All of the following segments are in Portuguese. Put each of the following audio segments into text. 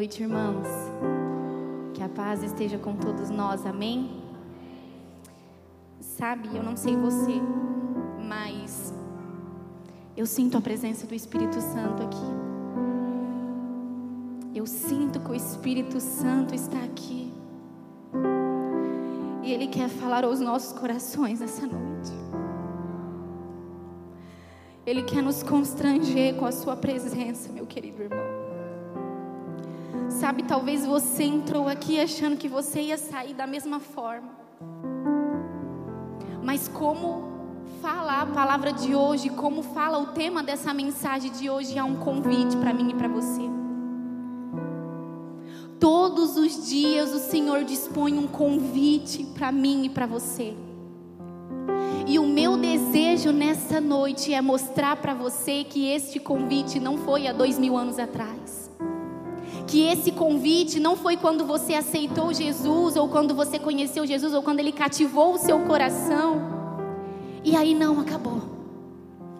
noite, irmãos. Que a paz esteja com todos nós, amém? Sabe, eu não sei você, mas eu sinto a presença do Espírito Santo aqui. Eu sinto que o Espírito Santo está aqui. E Ele quer falar aos nossos corações essa noite. Ele quer nos constranger com a Sua presença, meu querido irmão. Sabe, talvez você entrou aqui achando que você ia sair da mesma forma. Mas como fala a palavra de hoje, como fala o tema dessa mensagem de hoje, é um convite para mim e para você. Todos os dias o Senhor dispõe um convite para mim e para você. E o meu desejo nessa noite é mostrar para você que este convite não foi há dois mil anos atrás que esse convite não foi quando você aceitou Jesus, ou quando você conheceu Jesus, ou quando ele cativou o seu coração. E aí não acabou.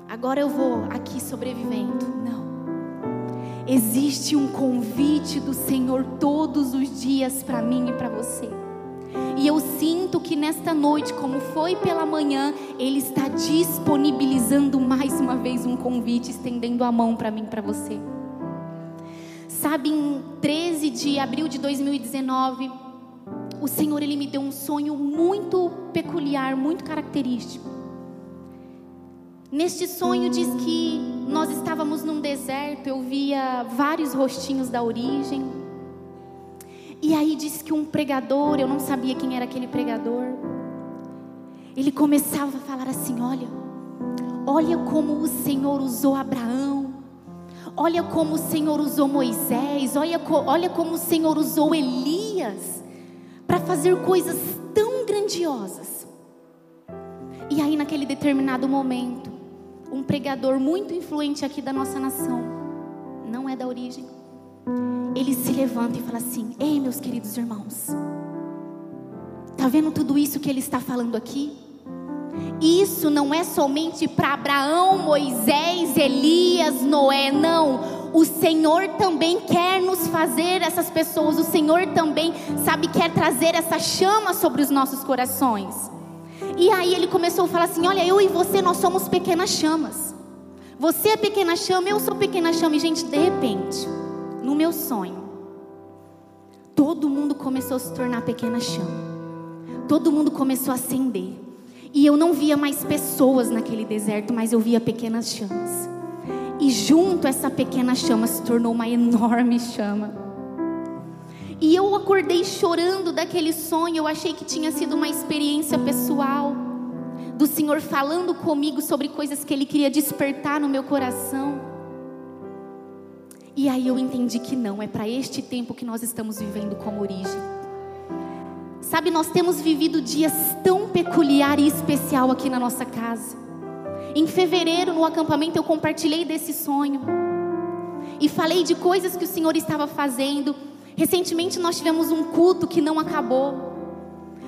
Agora eu vou aqui sobrevivendo. Não. Existe um convite do Senhor todos os dias para mim e para você. E eu sinto que nesta noite, como foi pela manhã, Ele está disponibilizando mais uma vez um convite, estendendo a mão para mim e para você. Sabe, em 13 de abril de 2019, o Senhor ele me deu um sonho muito peculiar, muito característico. Neste sonho diz que nós estávamos num deserto, eu via vários rostinhos da origem. E aí diz que um pregador, eu não sabia quem era aquele pregador. Ele começava a falar assim: "Olha, olha como o Senhor usou Abraão Olha como o Senhor usou Moisés, olha, olha como o Senhor usou Elias para fazer coisas tão grandiosas. E aí, naquele determinado momento, um pregador muito influente aqui da nossa nação, não é da origem, ele se levanta e fala assim: Ei, meus queridos irmãos, tá vendo tudo isso que ele está falando aqui? Isso não é somente para Abraão, Moisés, Elias, Noé, não. O Senhor também quer nos fazer essas pessoas. O Senhor também, sabe, quer trazer essa chama sobre os nossos corações. E aí ele começou a falar assim: Olha, eu e você, nós somos pequenas chamas. Você é pequena chama, eu sou pequena chama. E, gente, de repente, no meu sonho, todo mundo começou a se tornar pequena chama. Todo mundo começou a acender. E eu não via mais pessoas naquele deserto, mas eu via pequenas chamas. E junto essa pequena chama se tornou uma enorme chama. E eu acordei chorando daquele sonho. Eu achei que tinha sido uma experiência pessoal do Senhor falando comigo sobre coisas que Ele queria despertar no meu coração. E aí eu entendi que não, é para este tempo que nós estamos vivendo como origem. Sabe, nós temos vivido dias tão peculiar e especial aqui na nossa casa. Em fevereiro, no acampamento, eu compartilhei desse sonho. E falei de coisas que o Senhor estava fazendo. Recentemente nós tivemos um culto que não acabou.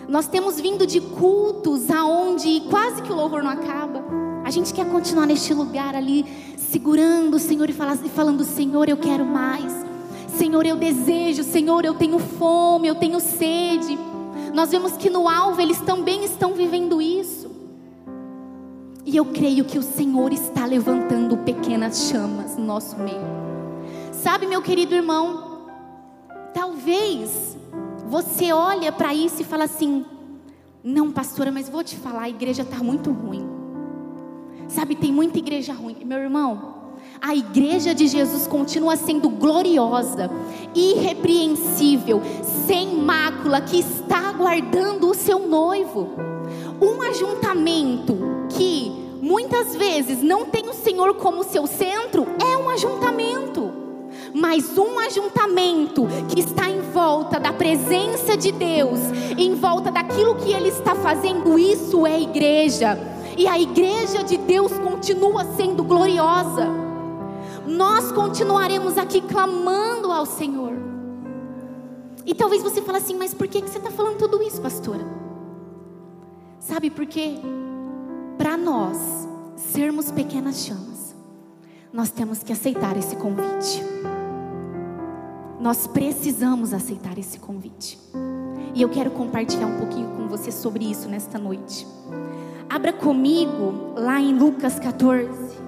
Nós temos vindo de cultos aonde quase que o louvor não acaba. A gente quer continuar neste lugar ali, segurando o Senhor e falando: Senhor, eu quero mais. Senhor, eu desejo. Senhor, eu tenho fome, eu tenho sede. Nós vemos que no alvo eles também estão vivendo isso. E eu creio que o Senhor está levantando pequenas chamas no nosso meio. Sabe, meu querido irmão, talvez você olha para isso e fala assim: "Não, pastora, mas vou te falar, a igreja está muito ruim". Sabe, tem muita igreja ruim. Meu irmão, a igreja de Jesus continua sendo gloriosa, irrepreensível, sem mácula, que está aguardando o seu noivo. Um ajuntamento que muitas vezes não tem o Senhor como seu centro, é um ajuntamento. Mas um ajuntamento que está em volta da presença de Deus, em volta daquilo que Ele está fazendo, isso é igreja. E a igreja de Deus continua sendo gloriosa nós continuaremos aqui clamando ao Senhor. E talvez você fale assim, mas por que você está falando tudo isso, pastora? Sabe por quê? Para nós sermos pequenas chamas, nós temos que aceitar esse convite. nós precisamos aceitar esse convite. E eu quero compartilhar um pouquinho com você sobre isso nesta noite. Abra comigo lá em Lucas 14.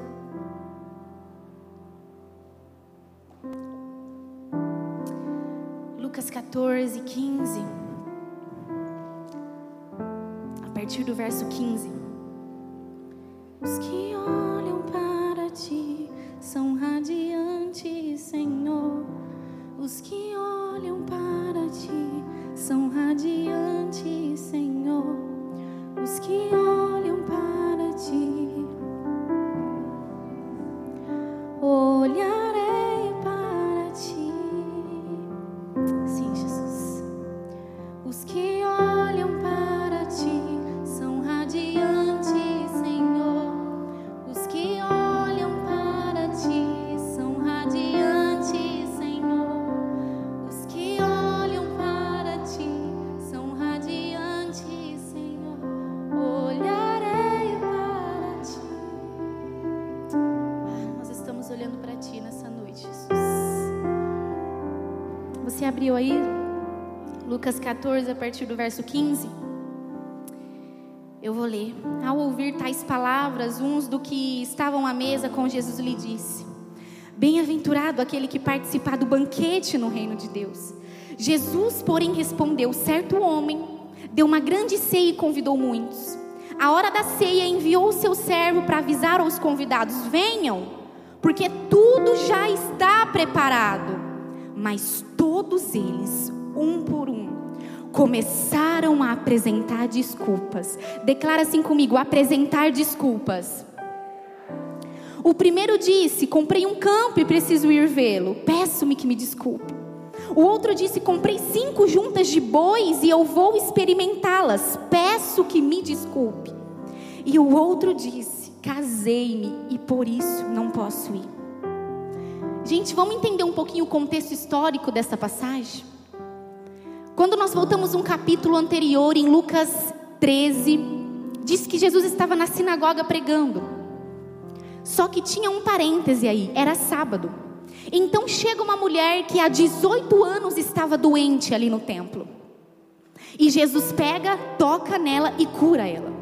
Lucas 14, 15. A partir do verso 15. Os que olham para ti são radiantes, Senhor. Os que olham para ti são radiantes, Senhor. Os que olham para ti. Olharei Lucas 14, a partir do verso 15? Eu vou ler. Ao ouvir tais palavras, uns do que estavam à mesa com Jesus lhe disse: Bem-aventurado aquele que participar do banquete no reino de Deus. Jesus, porém, respondeu: Certo homem deu uma grande ceia e convidou muitos. A hora da ceia enviou o seu servo para avisar aos convidados: Venham, porque tudo já está preparado. Mas todos eles, um por um, começaram a apresentar desculpas. Declara assim comigo: apresentar desculpas. O primeiro disse: Comprei um campo e preciso ir vê-lo. Peço-me que me desculpe. O outro disse: Comprei cinco juntas de bois e eu vou experimentá-las. Peço que me desculpe. E o outro disse: Casei-me e por isso não posso ir. Gente, vamos entender um pouquinho o contexto histórico dessa passagem? Quando nós voltamos um capítulo anterior, em Lucas 13, diz que Jesus estava na sinagoga pregando. Só que tinha um parêntese aí, era sábado. Então chega uma mulher que há 18 anos estava doente ali no templo. E Jesus pega, toca nela e cura ela.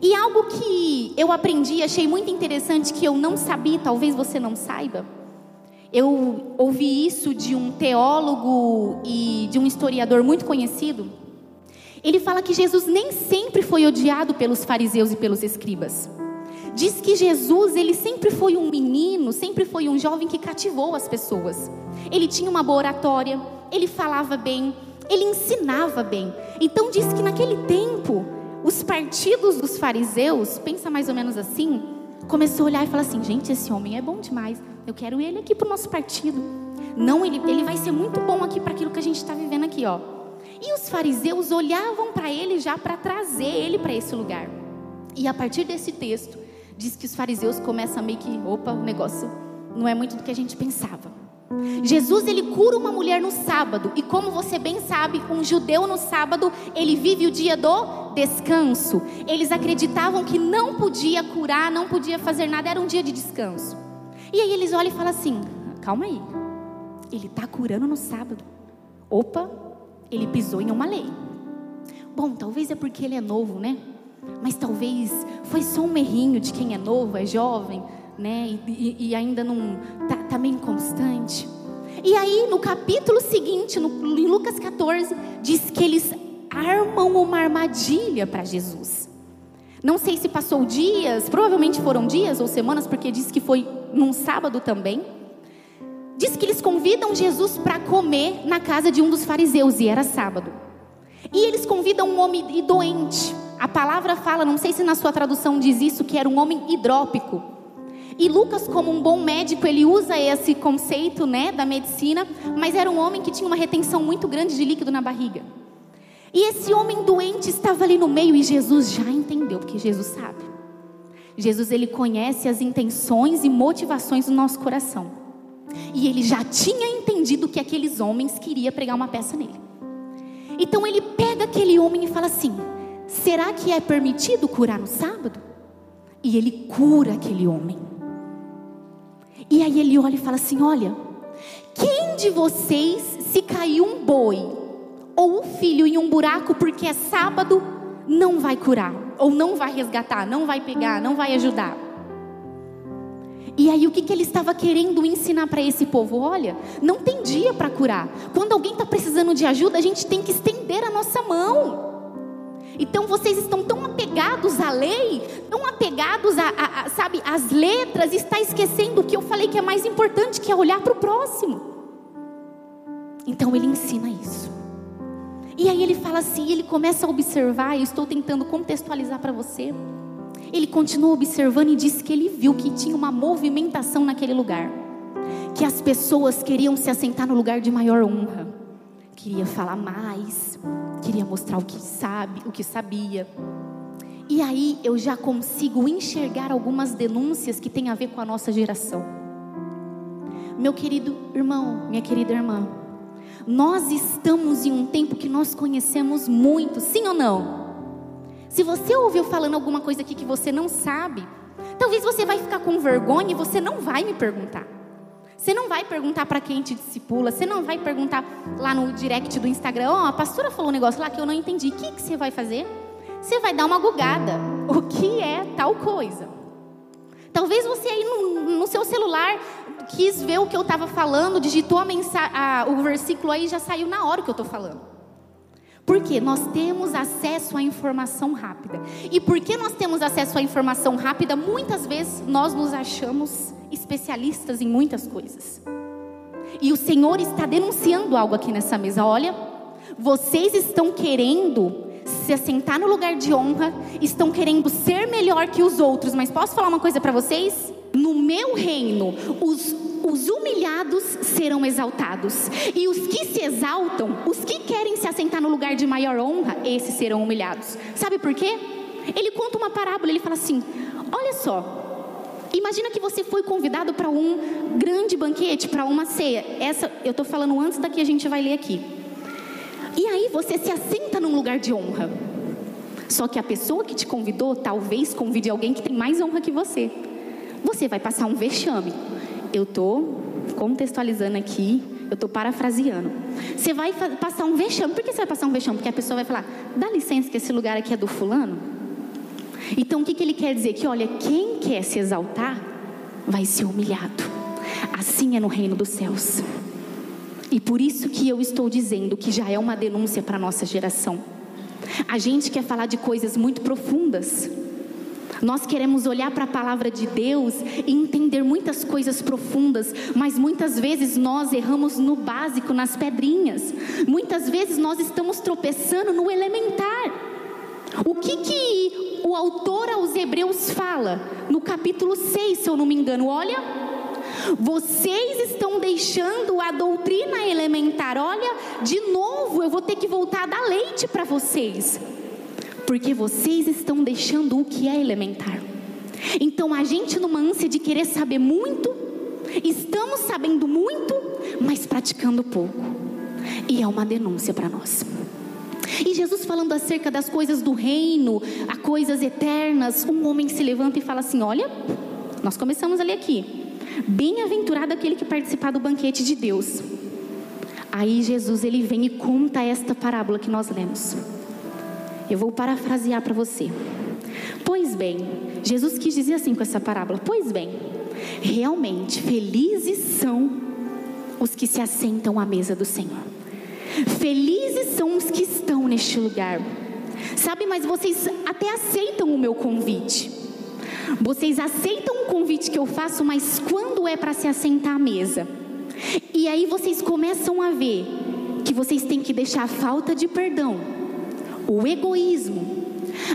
E algo que eu aprendi, achei muito interessante, que eu não sabia, talvez você não saiba. Eu ouvi isso de um teólogo e de um historiador muito conhecido. Ele fala que Jesus nem sempre foi odiado pelos fariseus e pelos escribas. Diz que Jesus, ele sempre foi um menino, sempre foi um jovem que cativou as pessoas. Ele tinha uma boa oratória, ele falava bem, ele ensinava bem. Então diz que naquele tempo, os partidos dos fariseus, pensa mais ou menos assim, começou a olhar e falar assim: gente, esse homem é bom demais. Eu quero ele aqui para o nosso partido. Não, ele, ele vai ser muito bom aqui para aquilo que a gente está vivendo aqui, ó. E os fariseus olhavam para ele já para trazer ele para esse lugar. E a partir desse texto, diz que os fariseus começam a meio que, opa, o negócio não é muito do que a gente pensava. Jesus ele cura uma mulher no sábado e como você bem sabe, um judeu no sábado ele vive o dia do descanso. Eles acreditavam que não podia curar, não podia fazer nada, era um dia de descanso. E aí eles olham e falam assim: calma aí, ele está curando no sábado. Opa, ele pisou em uma lei. Bom, talvez é porque ele é novo, né? Mas talvez foi só um errinho de quem é novo, é jovem, né? E, e, ainda não tá, tá meio inconstante. E aí, no capítulo seguinte, no, em Lucas 14, diz que eles armam uma armadilha para Jesus. Não sei se passou dias, provavelmente foram dias ou semanas, porque diz que foi num sábado também. Diz que eles convidam Jesus para comer na casa de um dos fariseus, e era sábado. E eles convidam um homem doente. A palavra fala, não sei se na sua tradução diz isso, que era um homem hidrópico. E Lucas, como um bom médico, ele usa esse conceito né, da medicina, mas era um homem que tinha uma retenção muito grande de líquido na barriga. E esse homem doente estava ali no meio e Jesus já entendeu, porque Jesus sabe. Jesus ele conhece as intenções e motivações do nosso coração. E ele já tinha entendido que aqueles homens queriam pregar uma peça nele. Então ele pega aquele homem e fala assim: será que é permitido curar no sábado? E ele cura aquele homem. E aí ele olha e fala assim: olha, quem de vocês, se cair um boi ou o filho em um buraco porque é sábado, não vai curar, ou não vai resgatar, não vai pegar, não vai ajudar? E aí o que, que ele estava querendo ensinar para esse povo? Olha, não tem dia para curar. Quando alguém está precisando de ajuda, a gente tem que estender a nossa mão. Então vocês estão tão apegados à lei, tão apegados a, a, a sabe, às letras, está esquecendo o que eu falei que é mais importante, que é olhar para o próximo. Então ele ensina isso. E aí ele fala assim, ele começa a observar, eu estou tentando contextualizar para você. Ele continua observando e disse que ele viu que tinha uma movimentação naquele lugar. Que as pessoas queriam se assentar no lugar de maior honra. Queria falar mais, queria mostrar o que sabe, o que sabia. E aí eu já consigo enxergar algumas denúncias que têm a ver com a nossa geração. Meu querido irmão, minha querida irmã, nós estamos em um tempo que nós conhecemos muito, sim ou não? Se você ouviu falando alguma coisa aqui que você não sabe, talvez você vai ficar com vergonha e você não vai me perguntar. Você não vai perguntar para quem te discipula, você não vai perguntar lá no direct do Instagram, ó, oh, a pastora falou um negócio lá que eu não entendi. O que, que você vai fazer? Você vai dar uma gugada. O que é tal coisa? Talvez você aí no, no seu celular quis ver o que eu estava falando, digitou a mensagem, a, o versículo aí já saiu na hora que eu estou falando. Porque nós temos acesso à informação rápida. E porque nós temos acesso à informação rápida, muitas vezes nós nos achamos especialistas em muitas coisas. E o Senhor está denunciando algo aqui nessa mesa. Olha, vocês estão querendo se assentar no lugar de honra, estão querendo ser melhor que os outros, mas posso falar uma coisa para vocês? No meu reino, os, os humilhados serão exaltados, e os que se exaltam, os que querem se assentar no lugar de maior honra, esses serão humilhados. Sabe por quê? Ele conta uma parábola, ele fala assim: Olha só, Imagina que você foi convidado para um grande banquete, para uma ceia. Essa eu estou falando antes da que a gente vai ler aqui. E aí você se assenta num lugar de honra. Só que a pessoa que te convidou talvez convide alguém que tem mais honra que você. Você vai passar um vexame. Eu estou contextualizando aqui, eu estou parafraseando. Você vai passar um vexame. Por que você vai passar um vexame? Porque a pessoa vai falar: dá licença que esse lugar aqui é do fulano. Então o que, que ele quer dizer? Que olha, quem quer se exaltar vai ser humilhado. Assim é no reino dos céus. E por isso que eu estou dizendo que já é uma denúncia para a nossa geração. A gente quer falar de coisas muito profundas. Nós queremos olhar para a palavra de Deus e entender muitas coisas profundas, mas muitas vezes nós erramos no básico, nas pedrinhas. Muitas vezes nós estamos tropeçando no elementar. O que que o autor aos Hebreus fala no capítulo 6, se eu não me engano? Olha, vocês estão deixando a doutrina elementar. Olha, de novo eu vou ter que voltar a dar leite para vocês. Porque vocês estão deixando o que é elementar. Então a gente, numa ânsia de querer saber muito, estamos sabendo muito, mas praticando pouco. E é uma denúncia para nós. E Jesus falando acerca das coisas do reino, a coisas eternas, um homem se levanta e fala assim: Olha, nós começamos ali aqui. Bem-aventurado aquele que participar do banquete de Deus. Aí Jesus ele vem e conta esta parábola que nós lemos. Eu vou parafrasear para você. Pois bem, Jesus quis dizer assim com essa parábola: Pois bem, realmente felizes são os que se assentam à mesa do Senhor. Felizes são os que estão neste lugar. Sabe, mas vocês até aceitam o meu convite. Vocês aceitam o convite que eu faço, mas quando é para se assentar à mesa? E aí vocês começam a ver que vocês têm que deixar a falta de perdão, o egoísmo,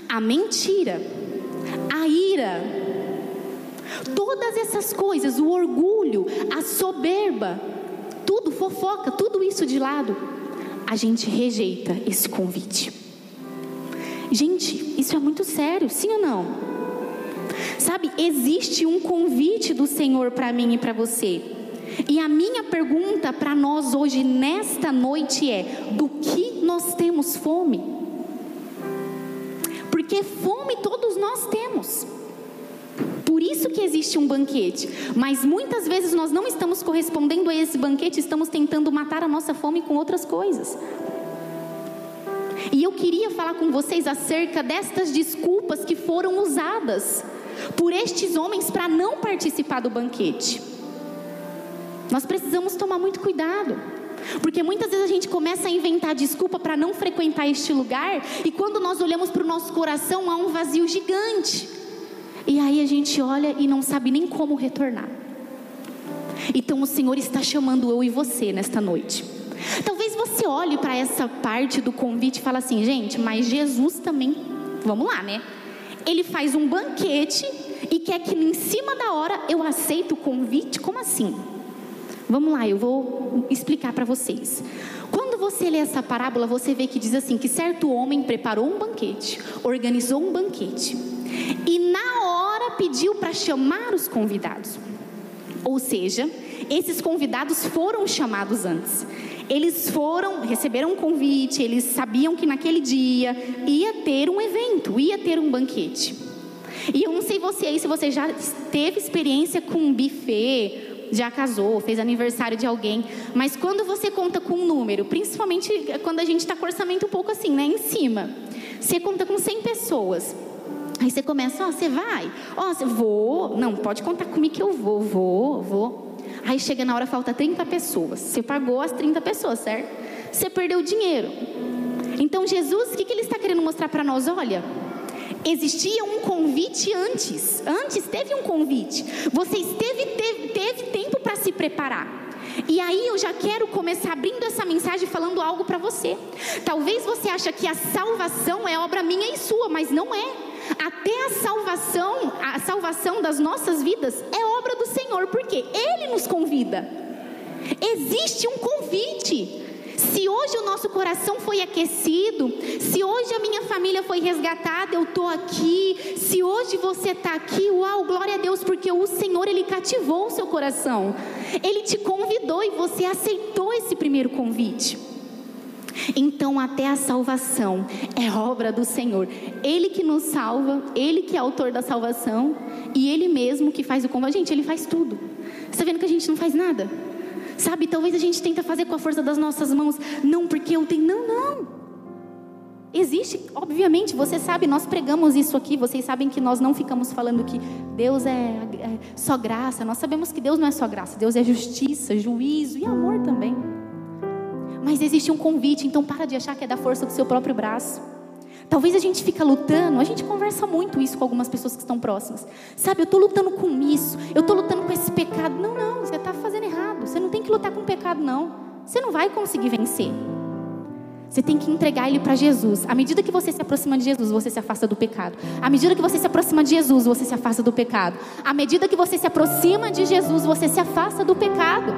a mentira, a ira, todas essas coisas, o orgulho, a soberba, tudo fofoca, tudo isso de lado a gente rejeita esse convite. Gente, isso é muito sério, sim ou não? Sabe, existe um convite do Senhor para mim e para você. E a minha pergunta para nós hoje, nesta noite, é: do que nós temos fome? Porque fome todos nós temos. Por isso que existe um banquete. Mas muitas vezes nós não estamos correspondendo a esse banquete, estamos tentando matar a nossa fome com outras coisas. E eu queria falar com vocês acerca destas desculpas que foram usadas por estes homens para não participar do banquete. Nós precisamos tomar muito cuidado. Porque muitas vezes a gente começa a inventar desculpa para não frequentar este lugar, e quando nós olhamos para o nosso coração, há um vazio gigante. E aí a gente olha e não sabe nem como retornar. Então o Senhor está chamando eu e você nesta noite. Talvez você olhe para essa parte do convite e fale assim, gente, mas Jesus também, vamos lá, né? Ele faz um banquete e quer que em cima da hora eu aceito o convite? Como assim? Vamos lá, eu vou explicar para vocês. Quando você lê essa parábola, você vê que diz assim: que certo homem preparou um banquete, organizou um banquete, e na hora pediu para chamar os convidados. Ou seja, esses convidados foram chamados antes. Eles foram, receberam um convite, eles sabiam que naquele dia ia ter um evento, ia ter um banquete. E eu não sei você aí se você já teve experiência com um buffet já casou, fez aniversário de alguém, mas quando você conta com um número, principalmente quando a gente está com orçamento um pouco assim, né, em cima, você conta com 100 pessoas. Aí você começa, ó, oh, você vai? Ó, oh, você vou. Não, pode contar comigo que eu vou, vou, vou. Aí chega na hora, falta 30 pessoas. Você pagou as 30 pessoas, certo? Você perdeu o dinheiro. Então, Jesus, o que, que ele está querendo mostrar para nós? Olha, existia um convite antes. Antes teve um convite. Você teve, teve, teve tempo para se preparar. E aí eu já quero começar abrindo essa mensagem falando algo para você. Talvez você ache que a salvação é obra minha e sua, mas não é. Até a salvação, a salvação das nossas vidas é obra do Senhor, porque ele nos convida. Existe um convite. Se hoje o nosso coração foi aquecido, se hoje a minha família foi resgatada, eu estou aqui. Se hoje você está aqui, uau, glória a Deus, porque o Senhor ele cativou o seu coração. Ele te convidou e você aceitou esse primeiro convite. Então, até a salvação é obra do Senhor. Ele que nos salva, Ele que é autor da salvação e Ele mesmo que faz o convite. Gente, Ele faz tudo. Você está vendo que a gente não faz nada? Sabe, talvez a gente tenta fazer com a força das nossas mãos. Não, porque eu tenho. Não, não. Existe, obviamente, você sabe, nós pregamos isso aqui, vocês sabem que nós não ficamos falando que Deus é, é só graça, nós sabemos que Deus não é só graça, Deus é justiça, juízo e amor também. Mas existe um convite, então para de achar que é da força do seu próprio braço. Talvez a gente fica lutando, a gente conversa muito isso com algumas pessoas que estão próximas. Sabe, eu estou lutando com isso, eu estou lutando com esse pecado. Não, não, você está fazendo errado. Você não tem que lutar com o pecado, não. Você não vai conseguir vencer. Você tem que entregar ele para Jesus. À medida que você se aproxima de Jesus, você se afasta do pecado. À medida que você se aproxima de Jesus, você se afasta do pecado. À medida que você se aproxima de Jesus, você se afasta do pecado.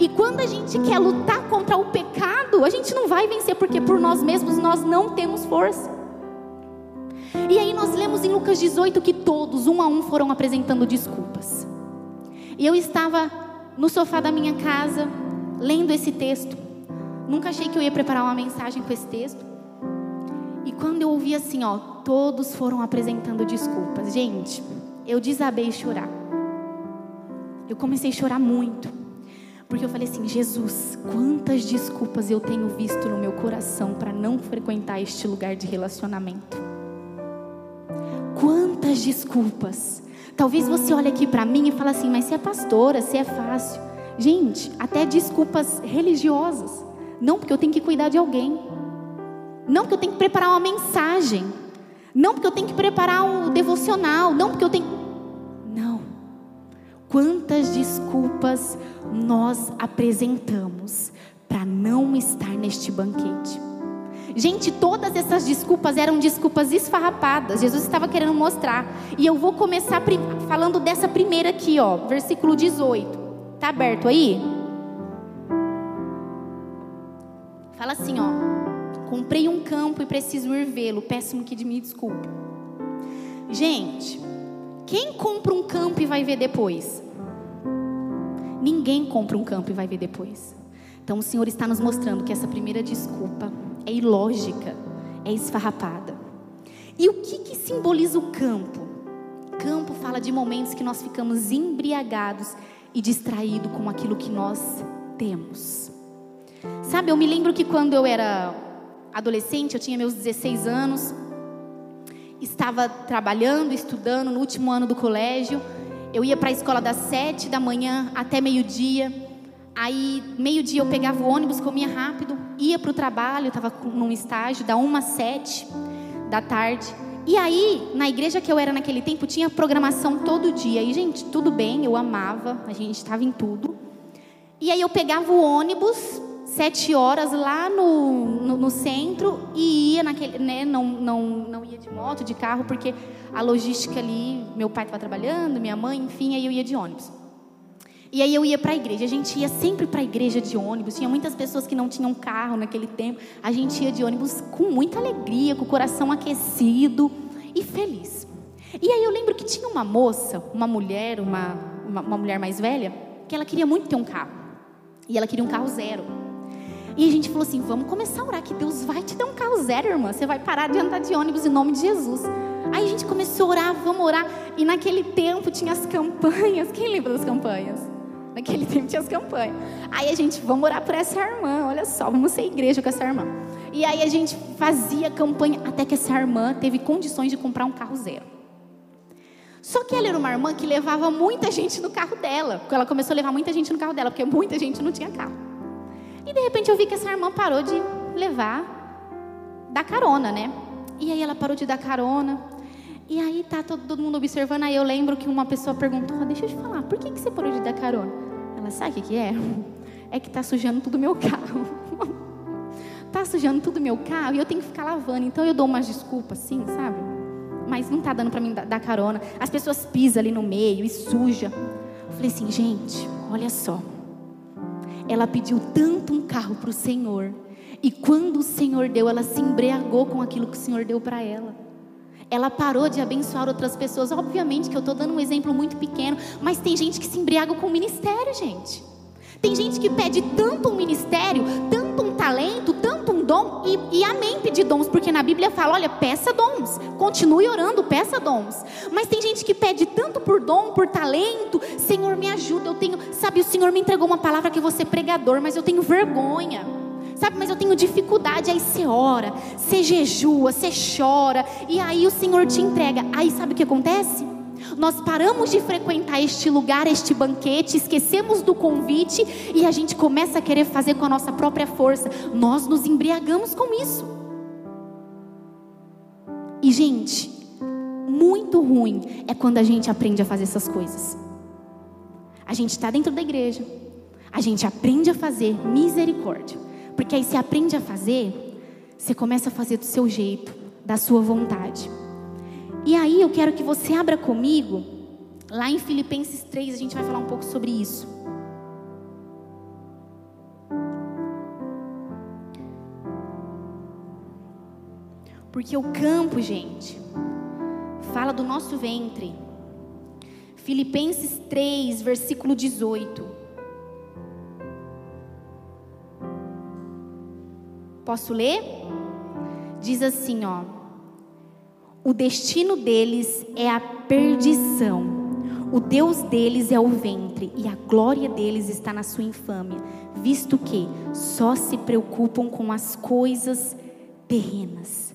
E quando a gente quer lutar contra o pecado, a gente não vai vencer porque por nós mesmos nós não temos força. E aí nós lemos em Lucas 18 que todos, um a um, foram apresentando desculpas. E eu estava no sofá da minha casa, lendo esse texto. Nunca achei que eu ia preparar uma mensagem com esse texto. E quando eu ouvi assim, ó, todos foram apresentando desculpas. Gente, eu desabei chorar. Eu comecei a chorar muito. Porque eu falei assim: Jesus, quantas desculpas eu tenho visto no meu coração para não frequentar este lugar de relacionamento. Quantas desculpas. Talvez você olhe aqui para mim e fale assim, mas você é pastora, você é fácil. Gente, até desculpas religiosas. Não porque eu tenho que cuidar de alguém. Não porque eu tenho que preparar uma mensagem. Não porque eu tenho que preparar um devocional. Não porque eu tenho. Não. Quantas desculpas nós apresentamos para não estar neste banquete? Gente, todas essas desculpas eram desculpas esfarrapadas. Jesus estava querendo mostrar. E eu vou começar falando dessa primeira aqui, ó, versículo 18. Tá aberto aí? Fala assim, ó. Comprei um campo e preciso ir vê-lo. Péssimo que de me desculpe. Gente, quem compra um campo e vai ver depois? Ninguém compra um campo e vai ver depois. Então o Senhor está nos mostrando que essa primeira desculpa é ilógica, é esfarrapada. E o que, que simboliza o campo? Campo fala de momentos que nós ficamos embriagados e distraídos com aquilo que nós temos. Sabe, eu me lembro que quando eu era adolescente, eu tinha meus 16 anos, estava trabalhando, estudando no último ano do colégio. Eu ia para a escola das sete da manhã até meio-dia. Aí, meio-dia eu pegava o ônibus, comia rápido, ia para o trabalho, estava num estágio, da uma às sete da tarde. E aí, na igreja que eu era naquele tempo, tinha programação todo dia. E, gente, tudo bem, eu amava, a gente estava em tudo. E aí eu pegava o ônibus, sete horas lá no, no, no, centro e ia naquele, né, não, não, não ia de moto, de carro, porque a logística ali, meu pai estava trabalhando, minha mãe, enfim, aí eu ia de ônibus. E aí eu ia para a igreja, a gente ia sempre para a igreja de ônibus. Tinha muitas pessoas que não tinham carro naquele tempo. A gente ia de ônibus com muita alegria, com o coração aquecido e feliz. E aí eu lembro que tinha uma moça, uma mulher, uma, uma, uma mulher mais velha, que ela queria muito ter um carro. E ela queria um carro zero. E a gente falou assim: vamos começar a orar que Deus vai te dar um carro zero, irmã. Você vai parar de andar de ônibus em nome de Jesus. Aí a gente começou a orar, vamos orar. E naquele tempo tinha as campanhas. Quem lembra das campanhas? Naquele tempo tinha as campanhas. Aí a gente, vamos orar por essa irmã, olha só, vamos ser igreja com essa irmã. E aí a gente fazia campanha até que essa irmã teve condições de comprar um carro zero. Só que ela era uma irmã que levava muita gente no carro dela. Ela começou a levar muita gente no carro dela, porque muita gente não tinha carro. E de repente eu vi que essa irmã parou de levar, dar carona, né? E aí ela parou de dar carona. E aí tá todo, mundo observando. Aí eu lembro que uma pessoa perguntou: Deixa eu te falar, por que, que você parou de dar carona? Ela sabe o que, é? É que tá sujando tudo meu carro. tá sujando tudo meu carro e eu tenho que ficar lavando. Então eu dou umas desculpas assim, sabe? Mas não tá dando para mim dar carona. As pessoas pisam ali no meio e suja. Eu falei assim, gente, olha só. Ela pediu tanto um carro para o Senhor. E quando o Senhor deu, ela se embriagou com aquilo que o Senhor deu para ela. Ela parou de abençoar outras pessoas. Obviamente que eu estou dando um exemplo muito pequeno, mas tem gente que se embriaga com o ministério, gente. Tem gente que pede tanto um ministério, tanto um talento, tanto um dom, e, e amém pedir dons, porque na Bíblia fala: olha, peça dons, continue orando, peça dons. Mas tem gente que pede tanto por dom, por talento, Senhor, me ajuda, eu tenho, sabe, o Senhor me entregou uma palavra que eu vou ser pregador, mas eu tenho vergonha. Sabe, mas eu tenho dificuldade. Aí você ora, você jejua, você chora, e aí o Senhor te entrega. Aí sabe o que acontece? Nós paramos de frequentar este lugar, este banquete, esquecemos do convite e a gente começa a querer fazer com a nossa própria força. Nós nos embriagamos com isso. E, gente, muito ruim é quando a gente aprende a fazer essas coisas. A gente está dentro da igreja, a gente aprende a fazer misericórdia, porque aí você aprende a fazer, você começa a fazer do seu jeito, da sua vontade. E aí eu quero que você abra comigo, lá em Filipenses 3, a gente vai falar um pouco sobre isso. Porque o campo, gente, fala do nosso ventre. Filipenses 3, versículo 18. Posso ler? Diz assim, ó. O destino deles é a perdição. O Deus deles é o ventre e a glória deles está na sua infâmia, visto que só se preocupam com as coisas terrenas.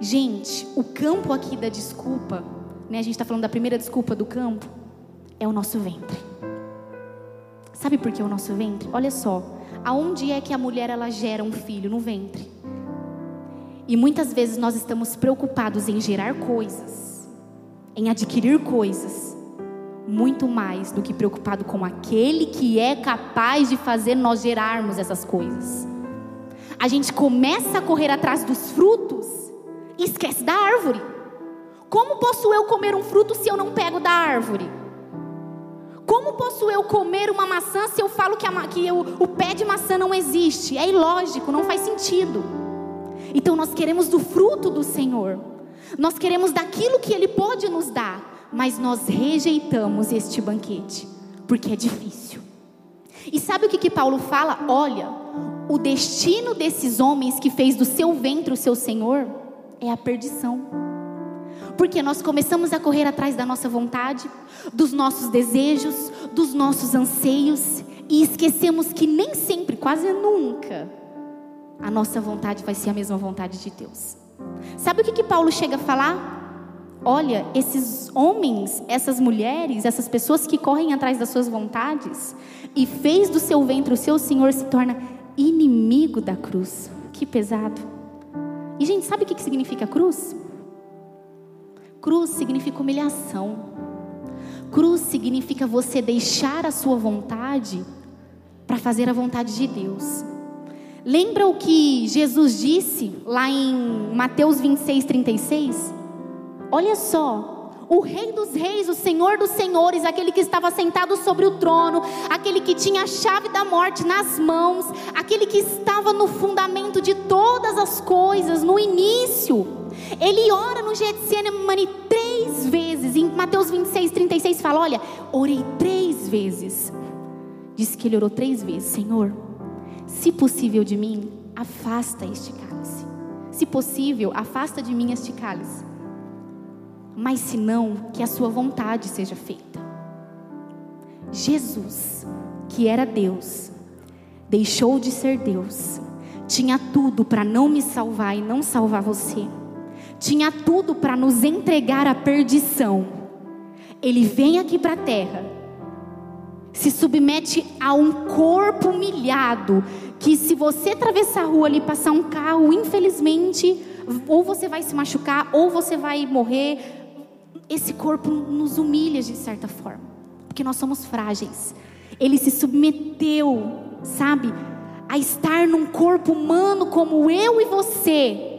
Gente, o campo aqui da desculpa, né? A gente está falando da primeira desculpa do campo, é o nosso ventre. Sabe por que é o nosso ventre? Olha só, aonde é que a mulher ela gera um filho no ventre? E muitas vezes nós estamos preocupados em gerar coisas, em adquirir coisas, muito mais do que preocupado com aquele que é capaz de fazer nós gerarmos essas coisas. A gente começa a correr atrás dos frutos e esquece da árvore. Como posso eu comer um fruto se eu não pego da árvore? Como posso eu comer uma maçã se eu falo que, a, que o, o pé de maçã não existe? É ilógico, não faz sentido. Então nós queremos do fruto do Senhor. Nós queremos daquilo que Ele pode nos dar, mas nós rejeitamos este banquete, porque é difícil. E sabe o que, que Paulo fala? Olha, o destino desses homens que fez do seu ventre o seu Senhor é a perdição. Porque nós começamos a correr atrás da nossa vontade, dos nossos desejos, dos nossos anseios e esquecemos que nem sempre, quase nunca, a nossa vontade vai ser a mesma vontade de Deus. Sabe o que, que Paulo chega a falar? Olha, esses homens, essas mulheres, essas pessoas que correm atrás das suas vontades e fez do seu ventre o seu Senhor se torna inimigo da cruz. Que pesado. E gente, sabe o que significa cruz? Cruz significa humilhação. Cruz significa você deixar a sua vontade para fazer a vontade de Deus. Lembra o que Jesus disse lá em Mateus 26, 36? Olha só, o Rei dos Reis, o Senhor dos Senhores, aquele que estava sentado sobre o trono, aquele que tinha a chave da morte nas mãos, aquele que estava no fundamento de todas as coisas, no início. Ele ora no Getsemane três vezes. Em Mateus 26, 36 fala: Olha, orei três vezes. Diz que ele orou três vezes: Senhor, se possível de mim, afasta este cálice. Se possível, afasta de mim este cálice. Mas se não, que a sua vontade seja feita. Jesus, que era Deus, deixou de ser Deus. Tinha tudo para não me salvar e não salvar você. Tinha tudo para nos entregar à perdição. Ele vem aqui para a terra se submete a um corpo humilhado, que se você atravessar a rua ali passar um carro, infelizmente, ou você vai se machucar, ou você vai morrer. Esse corpo nos humilha de certa forma, porque nós somos frágeis. Ele se submeteu, sabe, a estar num corpo humano como eu e você.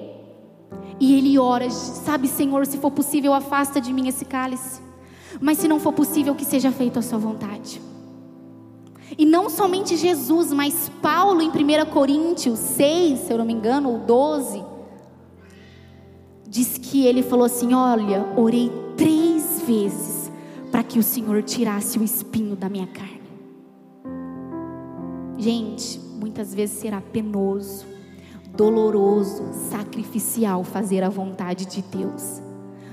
E ele ora, sabe, Senhor, se for possível, afasta de mim esse cálice. Mas se não for possível, que seja feito a sua vontade. E não somente Jesus, mas Paulo em 1 Coríntios 6, se eu não me engano, ou 12, diz que ele falou assim: Olha, orei três vezes para que o Senhor tirasse o espinho da minha carne. Gente, muitas vezes será penoso, doloroso, sacrificial fazer a vontade de Deus,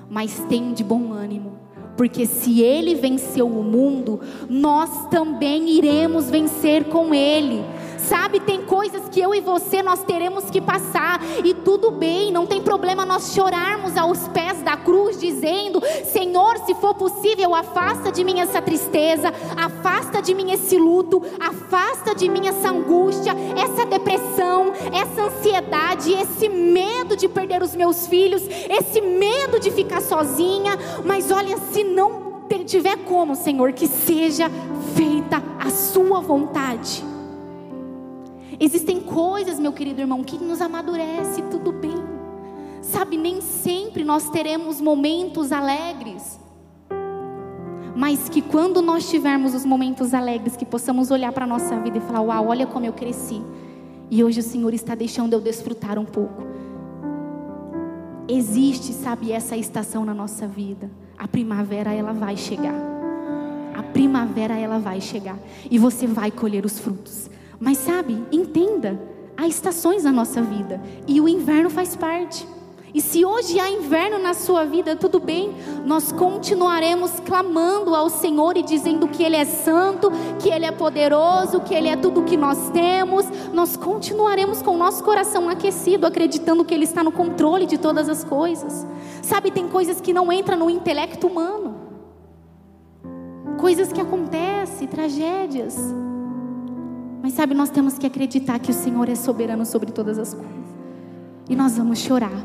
mas tem de bom ânimo porque se ele venceu o mundo, nós também iremos vencer com ele. Sabe, tem coisas que eu e você nós teremos que passar e tudo bem, não tem problema nós chorarmos aos pés da cruz dizendo: Senhor, se for possível, afasta de mim essa tristeza, afasta de mim esse luto, afasta de mim essa angústia, essa depressão, essa ansiedade, esse medo de perder os meus filhos, esse medo de ficar sozinha. Mas olha, se não tiver como, Senhor, que seja feita a sua vontade. Existem coisas, meu querido irmão, que nos amadurece, tudo bem. Sabe, nem sempre nós teremos momentos alegres. Mas que quando nós tivermos os momentos alegres, que possamos olhar para a nossa vida e falar: Uau, olha como eu cresci. E hoje o Senhor está deixando eu desfrutar um pouco. Existe, sabe, essa estação na nossa vida. A primavera, ela vai chegar. A primavera, ela vai chegar. E você vai colher os frutos. Mas sabe, entenda, há estações na nossa vida e o inverno faz parte. E se hoje há inverno na sua vida, tudo bem, nós continuaremos clamando ao Senhor e dizendo que Ele é santo, que Ele é poderoso, que Ele é tudo o que nós temos. Nós continuaremos com o nosso coração aquecido, acreditando que Ele está no controle de todas as coisas. Sabe, tem coisas que não entram no intelecto humano, coisas que acontecem, tragédias. Mas sabe, nós temos que acreditar que o Senhor é soberano sobre todas as coisas. E nós vamos chorar,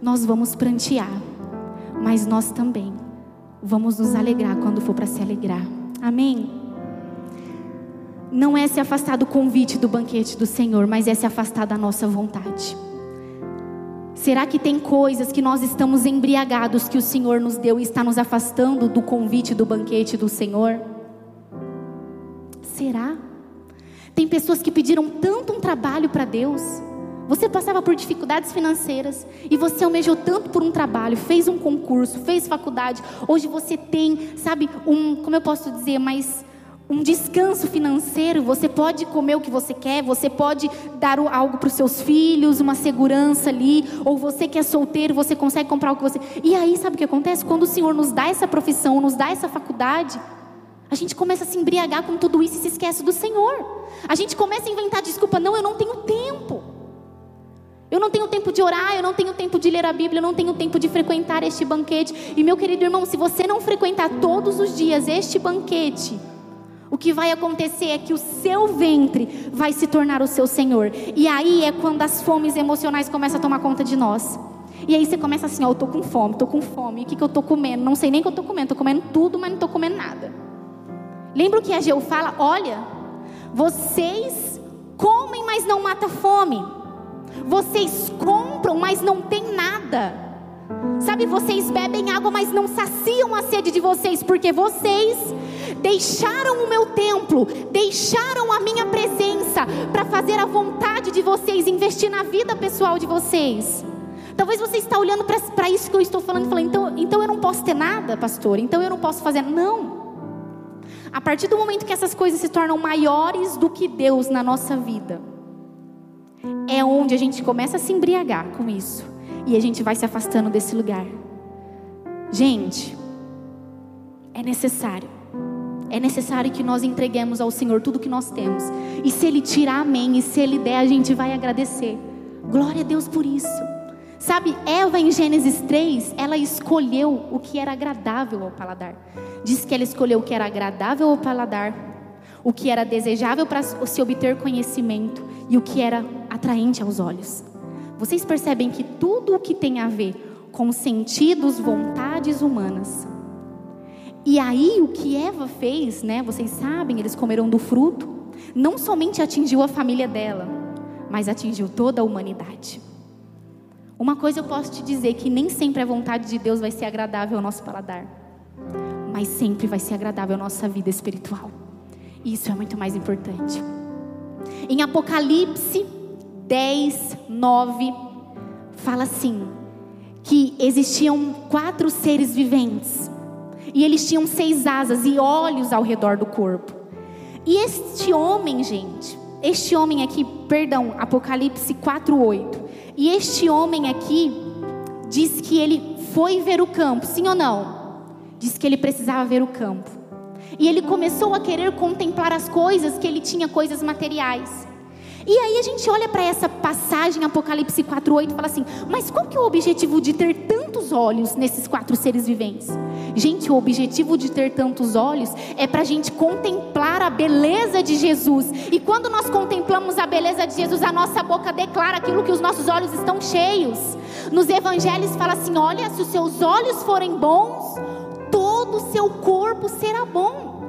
nós vamos prantear, mas nós também vamos nos alegrar quando for para se alegrar. Amém? Não é se afastar do convite do banquete do Senhor, mas é se afastar da nossa vontade. Será que tem coisas que nós estamos embriagados que o Senhor nos deu e está nos afastando do convite do banquete do Senhor? Será? Tem pessoas que pediram tanto um trabalho para Deus. Você passava por dificuldades financeiras e você almejou tanto por um trabalho, fez um concurso, fez faculdade. Hoje você tem, sabe, um, como eu posso dizer, mais um descanso financeiro, você pode comer o que você quer, você pode dar algo para os seus filhos, uma segurança ali, ou você que é solteiro, você consegue comprar o que você. E aí, sabe o que acontece? Quando o Senhor nos dá essa profissão, nos dá essa faculdade, a gente começa a se embriagar com tudo isso e se esquece do Senhor. A gente começa a inventar desculpa, não, eu não tenho tempo. Eu não tenho tempo de orar, eu não tenho tempo de ler a Bíblia, eu não tenho tempo de frequentar este banquete. E meu querido irmão, se você não frequentar todos os dias este banquete, o que vai acontecer é que o seu ventre vai se tornar o seu Senhor. E aí é quando as fomes emocionais começam a tomar conta de nós. E aí você começa assim, ó, eu tô com fome, tô com fome. O que, que eu tô comendo? Não sei nem o que eu tô comendo. Tô comendo tudo, mas não tô comendo nada. Lembra o que a Geu fala? Olha, vocês comem, mas não mata fome. Vocês compram, mas não tem nada. Sabe, vocês bebem água, mas não saciam a sede de vocês, porque vocês deixaram o meu templo, deixaram a minha presença para fazer a vontade de vocês, investir na vida pessoal de vocês. Talvez você está olhando para isso que eu estou falando e falando, então, então eu não posso ter nada, pastor, então eu não posso fazer. Não. A partir do momento que essas coisas se tornam maiores do que Deus na nossa vida, é onde a gente começa a se embriagar com isso. E a gente vai se afastando desse lugar. Gente, é necessário é necessário que nós entreguemos ao Senhor tudo que nós temos. E se Ele tirar, amém. E se Ele der, a gente vai agradecer. Glória a Deus por isso. Sabe, Eva em Gênesis 3, ela escolheu o que era agradável ao paladar. Diz que ela escolheu o que era agradável ao paladar, o que era desejável para se obter conhecimento e o que era atraente aos olhos. Vocês percebem que tudo o que tem a ver com sentidos, vontades humanas, e aí o que Eva fez, né? Vocês sabem, eles comeram do fruto, não somente atingiu a família dela, mas atingiu toda a humanidade. Uma coisa eu posso te dizer que nem sempre a vontade de Deus vai ser agradável ao nosso paladar, mas sempre vai ser agradável à nossa vida espiritual. Isso é muito mais importante. Em Apocalipse 10, 9, fala assim: que existiam quatro seres viventes e eles tinham seis asas e olhos ao redor do corpo. E este homem, gente, este homem aqui, perdão, Apocalipse 4:8. E este homem aqui diz que ele foi ver o campo, sim ou não? Diz que ele precisava ver o campo. E ele começou a querer contemplar as coisas, que ele tinha coisas materiais. E aí a gente olha para essa passagem, Apocalipse 4:8, e fala assim: "Mas qual que é o objetivo de ter tantos olhos nesses quatro seres viventes?" Gente, o objetivo de ter tantos olhos é para a gente contemplar a beleza de Jesus. E quando nós contemplamos a beleza de Jesus, a nossa boca declara aquilo que os nossos olhos estão cheios. Nos evangelhos fala assim: olha, se os seus olhos forem bons, todo o seu corpo será bom.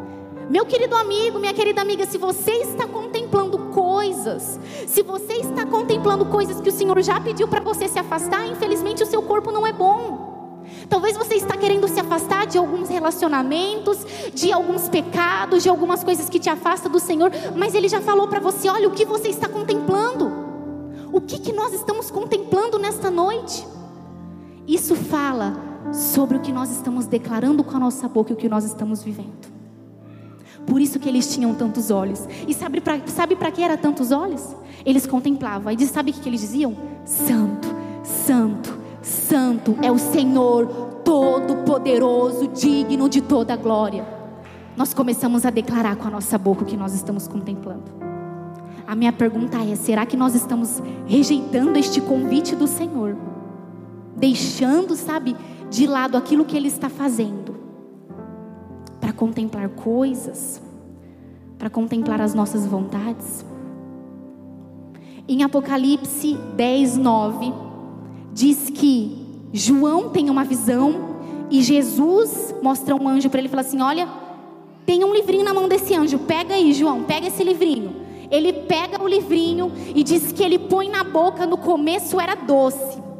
Meu querido amigo, minha querida amiga, se você está contemplando coisas, se você está contemplando coisas que o Senhor já pediu para você se afastar, infelizmente o seu corpo não é bom. Talvez você está querendo se afastar de alguns relacionamentos, de alguns pecados, de algumas coisas que te afastam do Senhor, mas Ele já falou para você: olha, o que você está contemplando? O que, que nós estamos contemplando nesta noite? Isso fala sobre o que nós estamos declarando com a nossa boca e o que nós estamos vivendo. Por isso que eles tinham tantos olhos. E sabe para sabe que era tantos olhos? Eles contemplavam. E sabe o que eles diziam? Santo, santo, santo é o Senhor Todo-Poderoso, digno de toda a glória. Nós começamos a declarar com a nossa boca o que nós estamos contemplando. A minha pergunta é: será que nós estamos rejeitando este convite do Senhor? Deixando, sabe, de lado aquilo que Ele está fazendo para contemplar coisas, para contemplar as nossas vontades. Em Apocalipse 10, 9, diz que João tem uma visão e Jesus mostra um anjo para ele e fala assim: Olha, tem um livrinho na mão desse anjo, pega aí, João, pega esse livrinho. Ele pega o livrinho e diz que ele põe na boca, no começo era doce.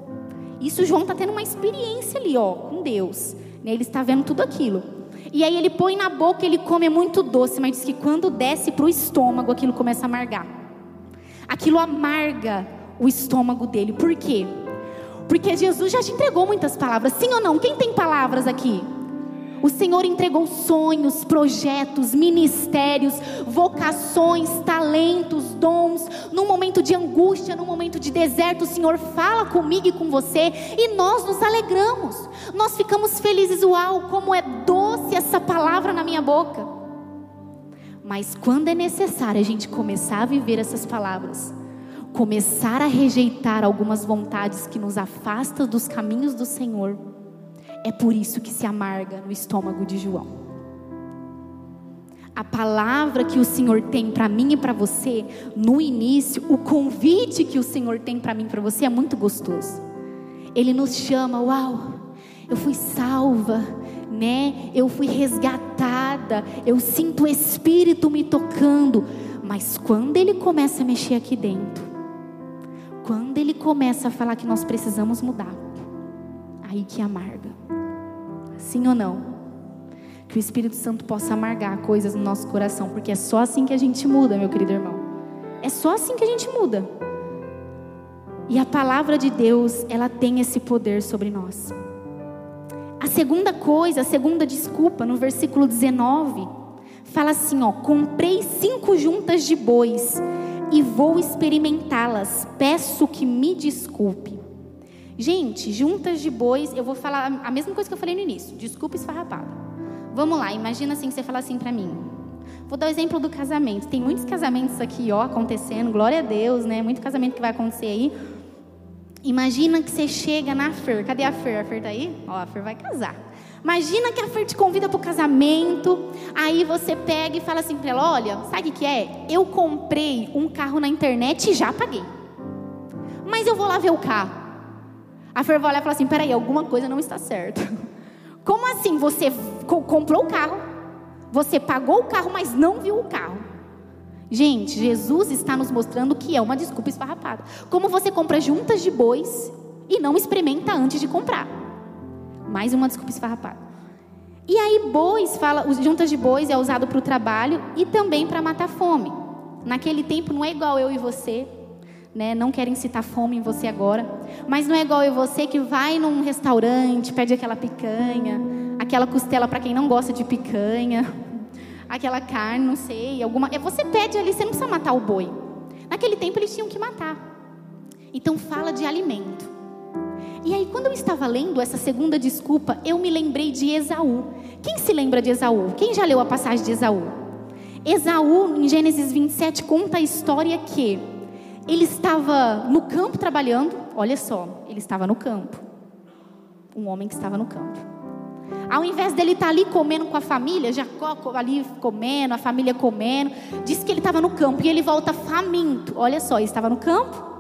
Isso João está tendo uma experiência ali, ó, com Deus. Né? Ele está vendo tudo aquilo. E aí ele põe na boca, ele come é muito doce, mas diz que quando desce para o estômago, aquilo começa a amargar. Aquilo amarga o estômago dele. Por quê? Porque Jesus já te entregou muitas palavras. Sim ou não? Quem tem palavras aqui? O Senhor entregou sonhos, projetos, ministérios, vocações, talentos, dons. Num momento de angústia, num momento de deserto, o Senhor fala comigo e com você e nós nos alegramos. Nós ficamos felizes, uau, como é doce essa palavra na minha boca. Mas quando é necessário a gente começar a viver essas palavras, começar a rejeitar algumas vontades que nos afastam dos caminhos do Senhor, é por isso que se amarga no estômago de João. A palavra que o Senhor tem para mim e para você, no início, o convite que o Senhor tem para mim e para você é muito gostoso. Ele nos chama, uau, eu fui salva, né? Eu fui resgatada, eu sinto o Espírito me tocando. Mas quando ele começa a mexer aqui dentro, quando ele começa a falar que nós precisamos mudar, aí que amarga. Sim ou não? Que o Espírito Santo possa amargar coisas no nosso coração, porque é só assim que a gente muda, meu querido irmão. É só assim que a gente muda. E a palavra de Deus, ela tem esse poder sobre nós. A segunda coisa, a segunda desculpa, no versículo 19, fala assim: ó, comprei cinco juntas de bois e vou experimentá-las. Peço que me desculpe. Gente, juntas de bois, eu vou falar a mesma coisa que eu falei no início. Desculpa esfarrapada. Vamos lá, imagina assim que você fala assim para mim. Vou dar o exemplo do casamento. Tem muitos casamentos aqui, ó, acontecendo. Glória a Deus, né? Muito casamento que vai acontecer aí. Imagina que você chega na Fer. Cadê a Fer? A Fer tá aí? Ó, a Fer vai casar. Imagina que a Fer te convida para o casamento, aí você pega e fala assim para ela: Olha, sabe o que é? Eu comprei um carro na internet e já paguei. Mas eu vou lá ver o carro. A Fer vai olhar e fala assim: peraí, alguma coisa não está certa. Como assim? Você comprou o carro, você pagou o carro, mas não viu o carro. Gente, Jesus está nos mostrando que é uma desculpa esfarrapada. Como você compra juntas de bois e não experimenta antes de comprar. Mais uma desculpa esfarrapada. E aí, bois, fala, juntas de bois é usado para o trabalho e também para matar fome. Naquele tempo não é igual eu e você, né? Não quero incitar fome em você agora, mas não é igual eu você que vai num restaurante, pede aquela picanha, aquela costela para quem não gosta de picanha, aquela carne, não sei, alguma. É, você pede ali, você não precisa matar o boi. Naquele tempo eles tinham que matar. Então fala de alimento. E aí, quando eu estava lendo essa segunda desculpa, eu me lembrei de Esaú. Quem se lembra de Esaú? Quem já leu a passagem de Esaú? Esaú, em Gênesis 27, conta a história que ele estava no campo trabalhando, olha só, ele estava no campo. Um homem que estava no campo. Ao invés dele estar ali comendo com a família, Jacó ali comendo, a família comendo, disse que ele estava no campo e ele volta faminto. Olha só, ele estava no campo.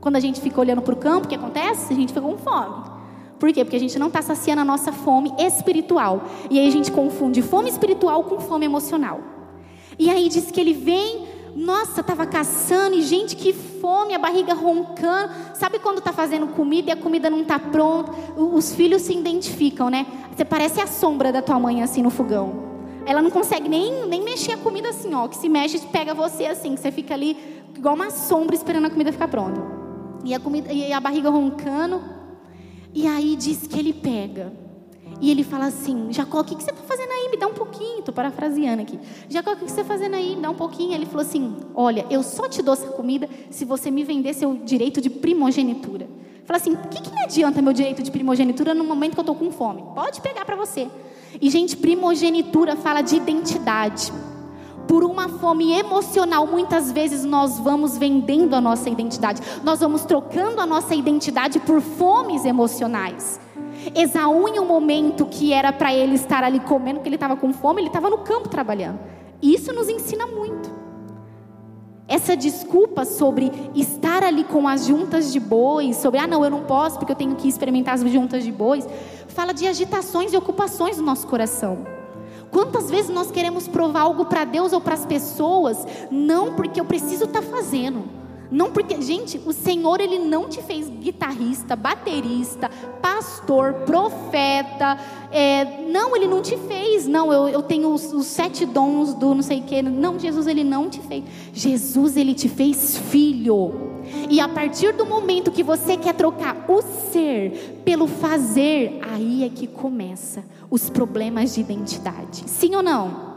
Quando a gente fica olhando para o campo, o que acontece? A gente fica com fome. Por quê? Porque a gente não está saciando a nossa fome espiritual. E aí a gente confunde fome espiritual com fome emocional. E aí diz que ele vem nossa, estava caçando e gente, que fome, a barriga roncando. Sabe quando está fazendo comida e a comida não está pronta? Os filhos se identificam, né? Você parece a sombra da tua mãe assim no fogão. Ela não consegue nem, nem mexer a comida assim, ó. Que se mexe, pega você assim, que você fica ali igual uma sombra esperando a comida ficar pronta. E a, comida, e a barriga roncando. E aí diz que ele pega e ele fala assim: Jacó, o que, você está fazendo aí? Me dá um pouquinho. Estou parafraseando aqui. Jacó, o que, você está fazendo aí? Me dá um pouquinho. Ele falou assim: Olha, eu só te dou essa comida se você me vender seu direito de primogenitura. Fala assim: O que, que me adianta meu direito de primogenitura no momento que eu estou com fome? Pode pegar para você. E, gente, primogenitura fala de identidade. Por uma fome emocional, muitas vezes nós vamos vendendo a nossa identidade, nós vamos trocando a nossa identidade por fomes emocionais. Esaú, em um momento que era para ele estar ali comendo, porque ele estava com fome, ele estava no campo trabalhando. Isso nos ensina muito. Essa desculpa sobre estar ali com as juntas de bois, sobre, ah, não, eu não posso porque eu tenho que experimentar as juntas de bois, fala de agitações e ocupações no nosso coração. Quantas vezes nós queremos provar algo para Deus ou para as pessoas, não porque eu preciso estar tá fazendo, não porque, gente, o Senhor ele não te fez guitarrista, baterista, pastor, profeta. É, não, ele não te fez. Não, eu, eu tenho os, os, sete dons do não sei o que. Não, Jesus ele não te fez. Jesus ele te fez filho. E a partir do momento que você quer trocar o ser pelo fazer, aí é que começa os problemas de identidade. Sim ou não?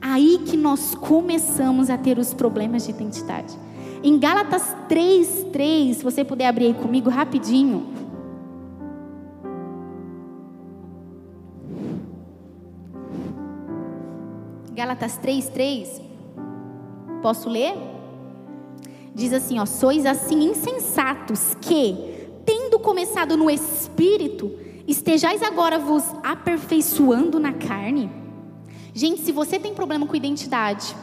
Aí que nós começamos a ter os problemas de identidade. Em Gálatas 3:3, se você puder abrir aí comigo rapidinho. Gálatas 3:3. Posso ler? Diz assim, ó: "Sois assim insensatos que, tendo começado no espírito, estejais agora vos aperfeiçoando na carne?" Gente, se você tem problema com identidade,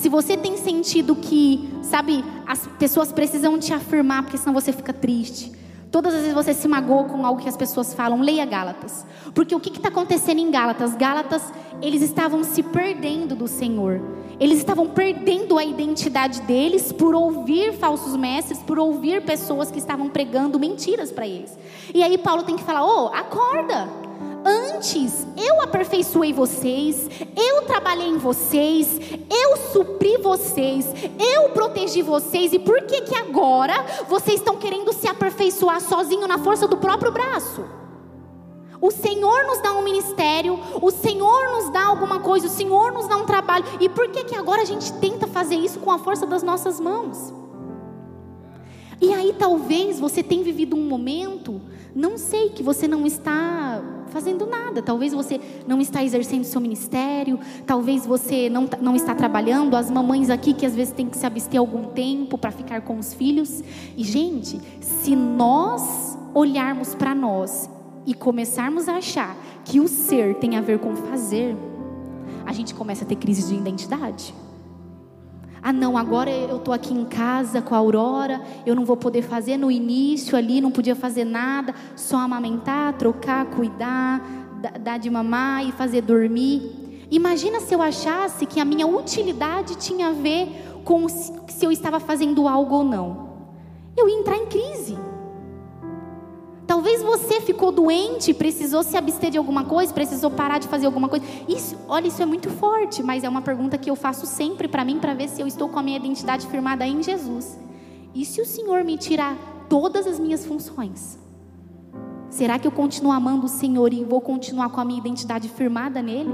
se você tem sentido que, sabe, as pessoas precisam te afirmar, porque senão você fica triste. Todas as vezes você se magoou com algo que as pessoas falam, leia Gálatas. Porque o que está acontecendo em Gálatas? Gálatas, eles estavam se perdendo do Senhor. Eles estavam perdendo a identidade deles por ouvir falsos mestres, por ouvir pessoas que estavam pregando mentiras para eles. E aí Paulo tem que falar: ô, oh, acorda. Antes eu aperfeiçoei vocês, eu trabalhei em vocês, eu supri vocês, eu protegi vocês, e por que que agora vocês estão querendo se aperfeiçoar sozinho na força do próprio braço? O Senhor nos dá um ministério, o Senhor nos dá alguma coisa, o Senhor nos dá um trabalho, e por que que agora a gente tenta fazer isso com a força das nossas mãos? E aí talvez você tenha vivido um momento, não sei, que você não está fazendo nada. Talvez você não está exercendo seu ministério, talvez você não, não está trabalhando. As mamães aqui que às vezes têm que se abster algum tempo para ficar com os filhos. E, gente, se nós olharmos para nós e começarmos a achar que o ser tem a ver com fazer, a gente começa a ter crise de identidade. Ah, não, agora eu estou aqui em casa com a Aurora, eu não vou poder fazer no início ali, não podia fazer nada, só amamentar, trocar, cuidar, dar de mamar e fazer dormir. Imagina se eu achasse que a minha utilidade tinha a ver com se eu estava fazendo algo ou não. Eu ia entrar em crise. Talvez você ficou doente, precisou se abster de alguma coisa, precisou parar de fazer alguma coisa. Isso, olha, isso é muito forte, mas é uma pergunta que eu faço sempre para mim para ver se eu estou com a minha identidade firmada em Jesus. E se o Senhor me tirar todas as minhas funções? Será que eu continuo amando o Senhor e vou continuar com a minha identidade firmada nele?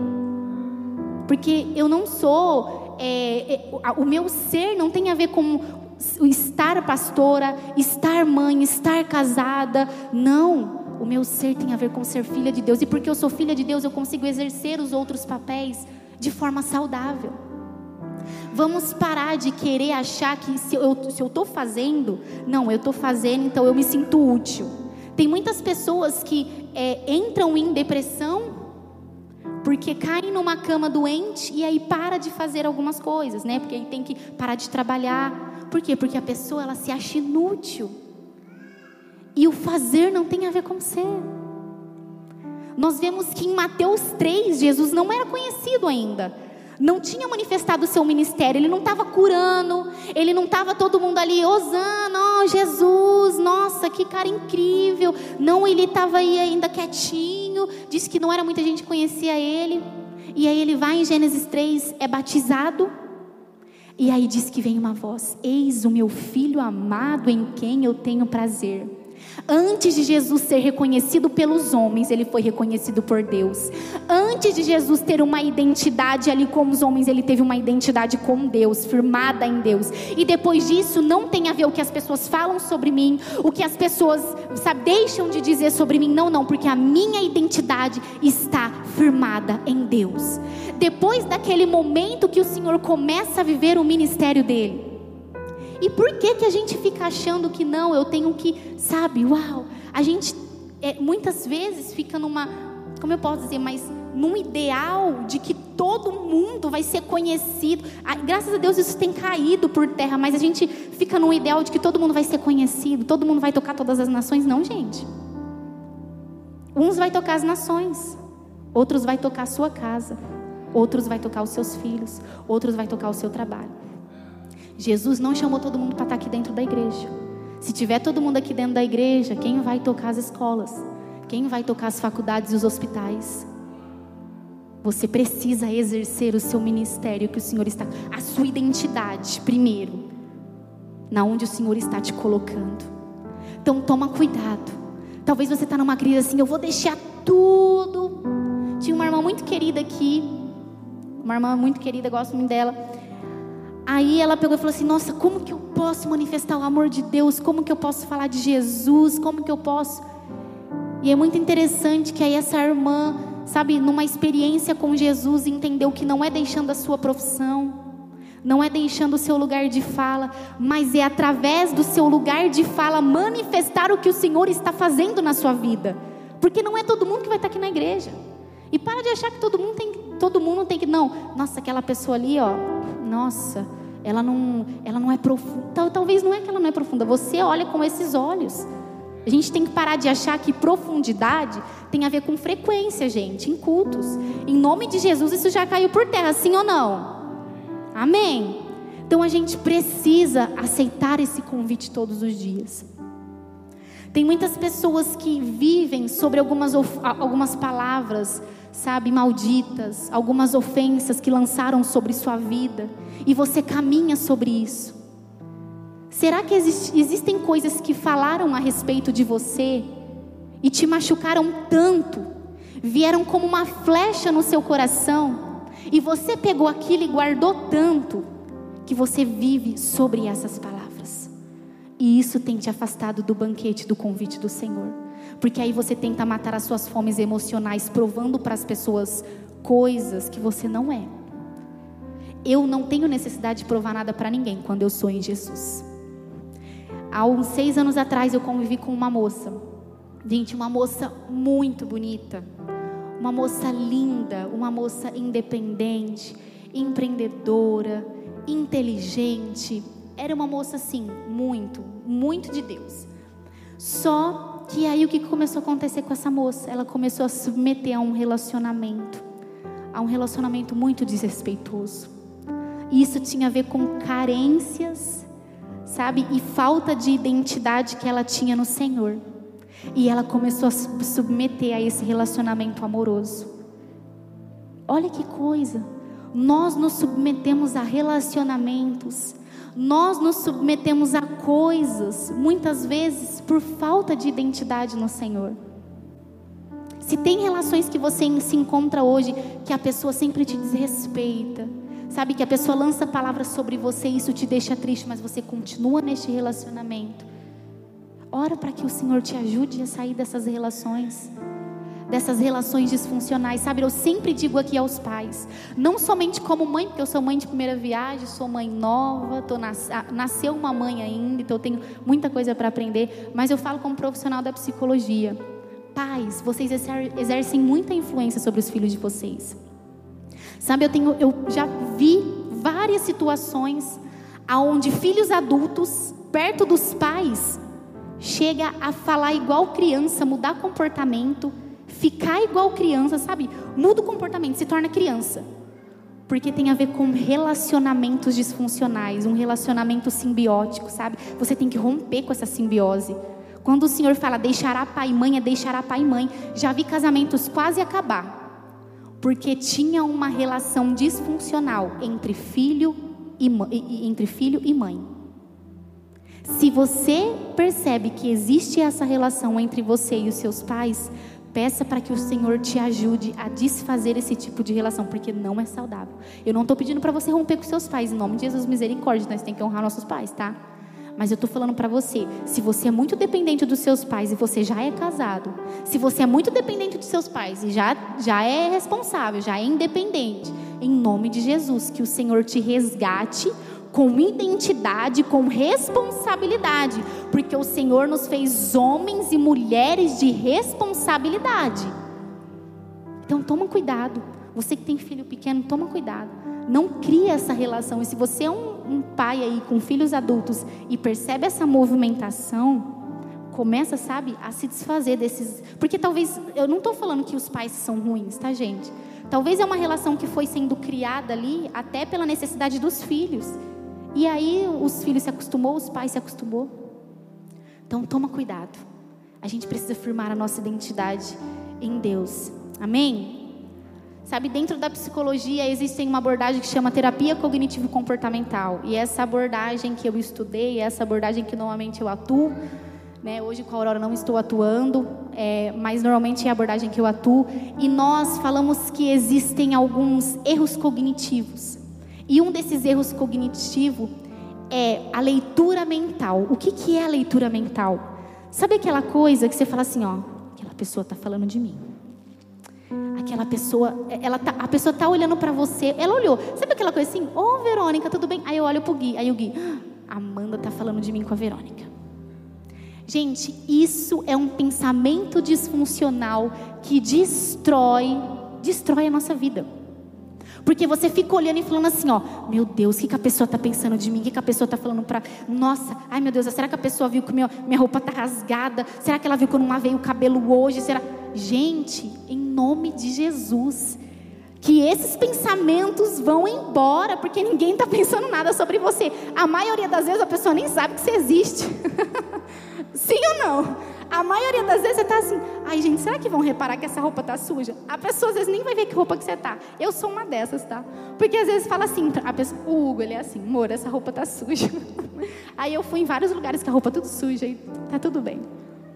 Porque eu não sou, é, é, o meu ser não tem a ver com estar pastora, estar mãe, estar casada. Não. O meu ser tem a ver com ser filha de Deus. E porque eu sou filha de Deus, eu consigo exercer os outros papéis de forma saudável. Vamos parar de querer achar que se eu estou fazendo, não, eu estou fazendo, então eu me sinto útil. Tem muitas pessoas que é, entram em depressão porque caem numa cama doente e aí para de fazer algumas coisas, né? Porque aí tem que parar de trabalhar, por quê? Porque a pessoa ela se acha inútil. E o fazer não tem a ver com ser. Nós vemos que em Mateus 3, Jesus não era conhecido ainda. Não tinha manifestado o seu ministério, ele não estava curando, ele não estava todo mundo ali, Osana, oh, Jesus, nossa, que cara incrível. Não, ele estava aí ainda quietinho, disse que não era muita gente que conhecia ele. E aí ele vai em Gênesis 3, é batizado, e aí diz que vem uma voz: Eis o meu filho amado em quem eu tenho prazer. Antes de Jesus ser reconhecido pelos homens, ele foi reconhecido por Deus. Antes de Jesus ter uma identidade ali com os homens, ele teve uma identidade com Deus, firmada em Deus. E depois disso, não tem a ver o que as pessoas falam sobre mim, o que as pessoas sabe, deixam de dizer sobre mim. Não, não, porque a minha identidade está firmada em Deus. Depois daquele momento que o Senhor começa a viver o ministério dele e por que que a gente fica achando que não, eu tenho que, sabe, uau, a gente é, muitas vezes fica numa, como eu posso dizer, mas num ideal de que todo mundo vai ser conhecido. Graças a Deus isso tem caído por terra, mas a gente fica num ideal de que todo mundo vai ser conhecido, todo mundo vai tocar todas as nações. Não, gente. Uns vai tocar as nações, outros vai tocar a sua casa, outros vai tocar os seus filhos, outros vai tocar o seu trabalho. Jesus não chamou todo mundo para estar aqui dentro da igreja. Se tiver todo mundo aqui dentro da igreja, quem vai tocar as escolas? Quem vai tocar as faculdades e os hospitais? Você precisa exercer o seu ministério que o Senhor está, a sua identidade primeiro. na onde o Senhor está te colocando. Então toma cuidado. Talvez você está numa crise assim, eu vou deixar tudo. Tinha uma irmã muito querida aqui, uma irmã muito querida, gosto muito dela. Aí ela pegou e falou assim: Nossa, como que eu posso manifestar o amor de Deus? Como que eu posso falar de Jesus? Como que eu posso? E é muito interessante que aí essa irmã, sabe, numa experiência com Jesus, entendeu que não é deixando a sua profissão, não é deixando o seu lugar de fala, mas é através do seu lugar de fala manifestar o que o Senhor está fazendo na sua vida. Porque não é todo mundo que vai estar aqui na igreja. E para de achar que todo mundo tem, todo mundo tem que não. Nossa, aquela pessoa ali, ó. Nossa, ela não, ela não é profunda. Talvez não é que ela não é profunda. Você olha com esses olhos. A gente tem que parar de achar que profundidade tem a ver com frequência, gente, em cultos. Em nome de Jesus, isso já caiu por terra, sim ou não? Amém. Então a gente precisa aceitar esse convite todos os dias. Tem muitas pessoas que vivem sobre algumas, algumas palavras, sabe, malditas, algumas ofensas que lançaram sobre sua vida, e você caminha sobre isso. Será que existe, existem coisas que falaram a respeito de você e te machucaram tanto, vieram como uma flecha no seu coração? E você pegou aquilo e guardou tanto que você vive sobre essas palavras. E isso tem te afastado do banquete, do convite do Senhor. Porque aí você tenta matar as suas fomes emocionais, provando para as pessoas coisas que você não é. Eu não tenho necessidade de provar nada para ninguém quando eu sou em Jesus. Há uns seis anos atrás eu convivi com uma moça. Gente, uma moça muito bonita uma moça linda, uma moça independente, empreendedora, inteligente. Era uma moça assim, muito, muito de Deus. Só que aí o que começou a acontecer com essa moça? Ela começou a submeter a um relacionamento, a um relacionamento muito desrespeitoso. E isso tinha a ver com carências, sabe? E falta de identidade que ela tinha no Senhor. E ela começou a submeter a esse relacionamento amoroso. Olha que coisa. Nós nos submetemos a relacionamentos. Nós nos submetemos a coisas, muitas vezes por falta de identidade no Senhor. Se tem relações que você se encontra hoje que a pessoa sempre te desrespeita, sabe que a pessoa lança palavras sobre você e isso te deixa triste, mas você continua neste relacionamento. Ora para que o Senhor te ajude a sair dessas relações, dessas relações disfuncionais. Sabe, eu sempre digo aqui aos pais, não somente como mãe, porque eu sou mãe de primeira viagem, sou mãe nova, tô nas, nasceu uma mãe ainda, então eu tenho muita coisa para aprender, mas eu falo como profissional da psicologia. Pais, vocês exercem muita influência sobre os filhos de vocês. Sabe, eu tenho, eu já vi várias situações aonde filhos adultos perto dos pais chega a falar igual criança, mudar comportamento, ficar igual criança, sabe? Muda o comportamento, se torna criança. Porque tem a ver com relacionamentos disfuncionais, um relacionamento simbiótico, sabe? Você tem que romper com essa simbiose. Quando o Senhor fala deixará pai e mãe, é deixará pai e mãe. Já vi casamentos quase acabar. Porque tinha uma relação disfuncional entre filho e, entre filho e mãe. Se você percebe que existe essa relação entre você e os seus pais, peça para que o Senhor te ajude a desfazer esse tipo de relação, porque não é saudável. Eu não estou pedindo para você romper com seus pais, em nome de Jesus, misericórdia, nós temos que honrar nossos pais, tá? Mas eu estou falando para você, se você é muito dependente dos seus pais e você já é casado, se você é muito dependente dos seus pais e já, já é responsável, já é independente, em nome de Jesus, que o Senhor te resgate com identidade, com responsabilidade, porque o Senhor nos fez homens e mulheres de responsabilidade. Então toma cuidado. Você que tem filho pequeno, toma cuidado. Não cria essa relação. E se você é um, um pai aí com filhos adultos e percebe essa movimentação, começa, sabe, a se desfazer desses. Porque talvez, eu não estou falando que os pais são ruins, tá, gente? Talvez é uma relação que foi sendo criada ali até pela necessidade dos filhos. E aí os filhos se acostumou, os pais se acostumou. Então toma cuidado. A gente precisa firmar a nossa identidade em Deus. Amém? Sabe, dentro da psicologia existe uma abordagem que chama terapia cognitivo-comportamental. E essa abordagem que eu estudei, essa abordagem que normalmente eu atuo, né? hoje com a Aurora não estou atuando, é, mas normalmente é a abordagem que eu atuo. E nós falamos que existem alguns erros cognitivos. E um desses erros cognitivos é a leitura mental. O que, que é a leitura mental? Sabe aquela coisa que você fala assim, ó, aquela pessoa está falando de mim aquela pessoa, ela tá, a pessoa tá olhando para você, ela olhou. Sabe aquela coisa assim? Ô, oh, Verônica, tudo bem? Aí eu olho pro Gui, aí o Gui, ah, Amanda tá falando de mim com a Verônica. Gente, isso é um pensamento disfuncional que destrói, destrói a nossa vida. Porque você fica olhando e falando assim, ó, meu Deus, o que, que a pessoa está pensando de mim? O que, que a pessoa está falando para. Nossa, ai meu Deus, será que a pessoa viu que minha, minha roupa está rasgada? Será que ela viu que eu não lavei o cabelo hoje? Será? Gente, em nome de Jesus, que esses pensamentos vão embora, porque ninguém está pensando nada sobre você. A maioria das vezes a pessoa nem sabe que você existe. Sim ou não? A maioria das vezes você está assim, ai gente, será que vão reparar que essa roupa está suja? A pessoa às vezes nem vai ver que roupa que você está. Eu sou uma dessas, tá? Porque às vezes fala assim, a pessoa, o Hugo, ele é assim, amor, essa roupa está suja. Aí eu fui em vários lugares que a roupa é tudo suja e tá tudo bem.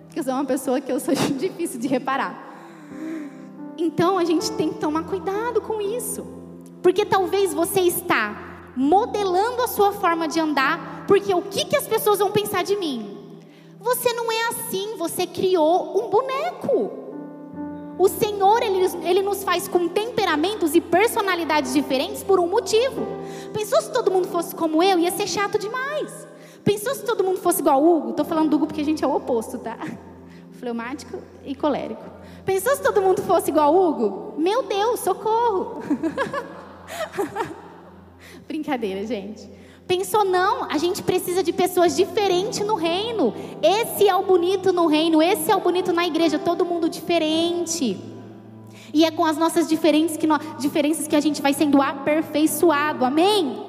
Porque eu sou uma pessoa que eu sou difícil de reparar. Então a gente tem que tomar cuidado com isso. Porque talvez você está modelando a sua forma de andar, porque o que, que as pessoas vão pensar de mim? Você não é assim, você criou um boneco. O Senhor, ele, ele nos faz com temperamentos e personalidades diferentes por um motivo. Pensou se todo mundo fosse como eu, ia ser chato demais. Pensou se todo mundo fosse igual o Hugo? Estou falando do Hugo porque a gente é o oposto, tá? Fleumático e colérico. Pensou se todo mundo fosse igual o Hugo? Meu Deus, socorro! Brincadeira, gente. Pensou, não, a gente precisa de pessoas diferentes no reino. Esse é o bonito no reino, esse é o bonito na igreja, todo mundo diferente. E é com as nossas diferenças que, nós, diferenças que a gente vai sendo aperfeiçoado, amém?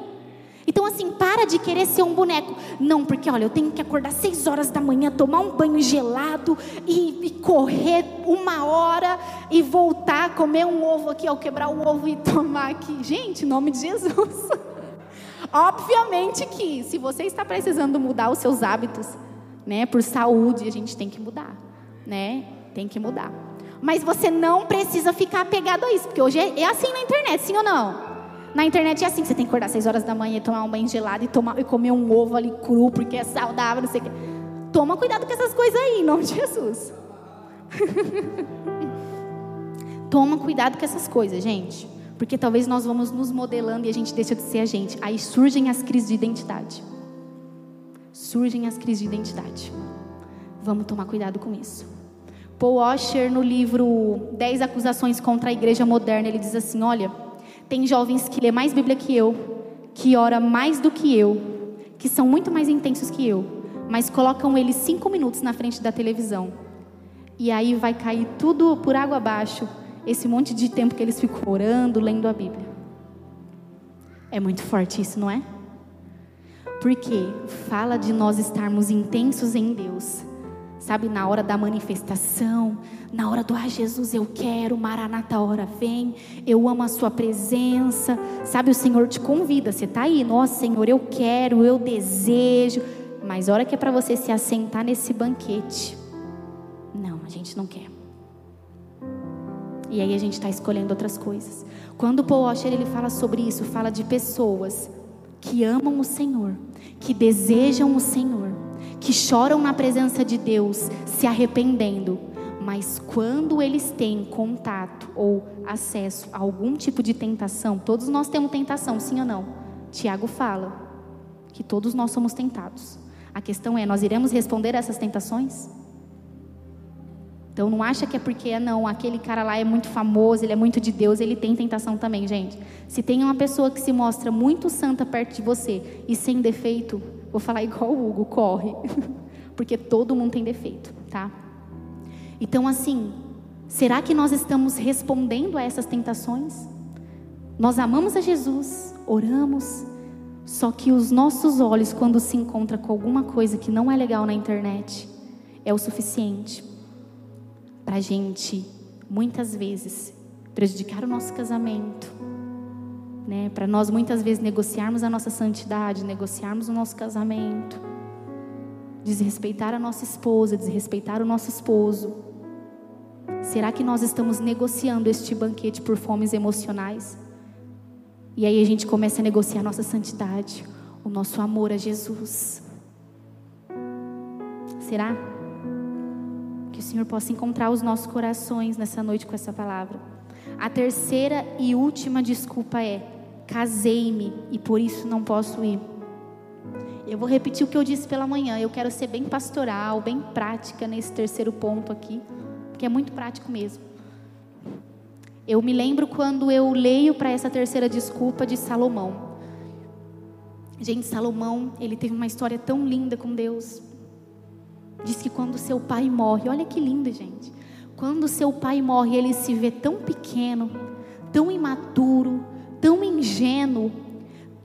Então, assim, para de querer ser um boneco. Não, porque olha, eu tenho que acordar seis horas da manhã, tomar um banho gelado e, e correr uma hora e voltar, comer um ovo aqui, ao quebrar o ovo e tomar aqui. Gente, em nome de Jesus. Obviamente que se você está precisando mudar os seus hábitos, né, por saúde, a gente tem que mudar, né? Tem que mudar. Mas você não precisa ficar apegado a isso, porque hoje é, é assim na internet, sim ou não? Na internet é assim, você tem que acordar às 6 horas da manhã e tomar um banho gelado e, tomar, e comer um ovo ali cru, porque é saudável, não sei o quê. Toma cuidado com essas coisas aí, em nome de Jesus. Toma cuidado com essas coisas, gente. Porque talvez nós vamos nos modelando e a gente deixa de ser a gente. Aí surgem as crises de identidade. Surgem as crises de identidade. Vamos tomar cuidado com isso. Paul Washer, no livro 10 acusações contra a igreja moderna, ele diz assim: olha tem jovens que lê mais Bíblia que eu, que ora mais do que eu, que são muito mais intensos que eu, mas colocam eles cinco minutos na frente da televisão. E aí vai cair tudo por água abaixo, esse monte de tempo que eles ficam orando, lendo a Bíblia. É muito forte isso, não é? Porque fala de nós estarmos intensos em Deus, sabe, na hora da manifestação, na hora do ah, Jesus, eu quero, Maranata, hora vem, eu amo a Sua presença, sabe, o Senhor te convida, você está aí, nossa Senhor, eu quero, eu desejo, mas hora que é para você se assentar nesse banquete, não, a gente não quer. E aí a gente está escolhendo outras coisas. Quando Paul Washer ele fala sobre isso, fala de pessoas que amam o Senhor, que desejam o Senhor, que choram na presença de Deus, se arrependendo, mas quando eles têm contato ou acesso a algum tipo de tentação, todos nós temos tentação, sim ou não? Tiago fala que todos nós somos tentados. A questão é, nós iremos responder a essas tentações? Então não acha que é porque não, aquele cara lá é muito famoso, ele é muito de Deus, ele tem tentação também, gente. Se tem uma pessoa que se mostra muito santa perto de você e sem defeito, vou falar igual o Hugo, corre. porque todo mundo tem defeito, tá? Então, assim, será que nós estamos respondendo a essas tentações? Nós amamos a Jesus, oramos, só que os nossos olhos, quando se encontram com alguma coisa que não é legal na internet, é o suficiente para a gente, muitas vezes, prejudicar o nosso casamento, né? Para nós muitas vezes negociarmos a nossa santidade, negociarmos o nosso casamento, desrespeitar a nossa esposa, desrespeitar o nosso esposo. Será que nós estamos negociando este banquete por fomes emocionais? E aí a gente começa a negociar a nossa santidade, o nosso amor a Jesus. Será? O Senhor possa encontrar os nossos corações nessa noite com essa palavra. A terceira e última desculpa é: casei-me e por isso não posso ir. Eu vou repetir o que eu disse pela manhã. Eu quero ser bem pastoral, bem prática nesse terceiro ponto aqui, porque é muito prático mesmo. Eu me lembro quando eu leio para essa terceira desculpa de Salomão. Gente, Salomão, ele teve uma história tão linda com Deus. Diz que quando seu pai morre, olha que lindo, gente. Quando seu pai morre, ele se vê tão pequeno, tão imaturo, tão ingênuo,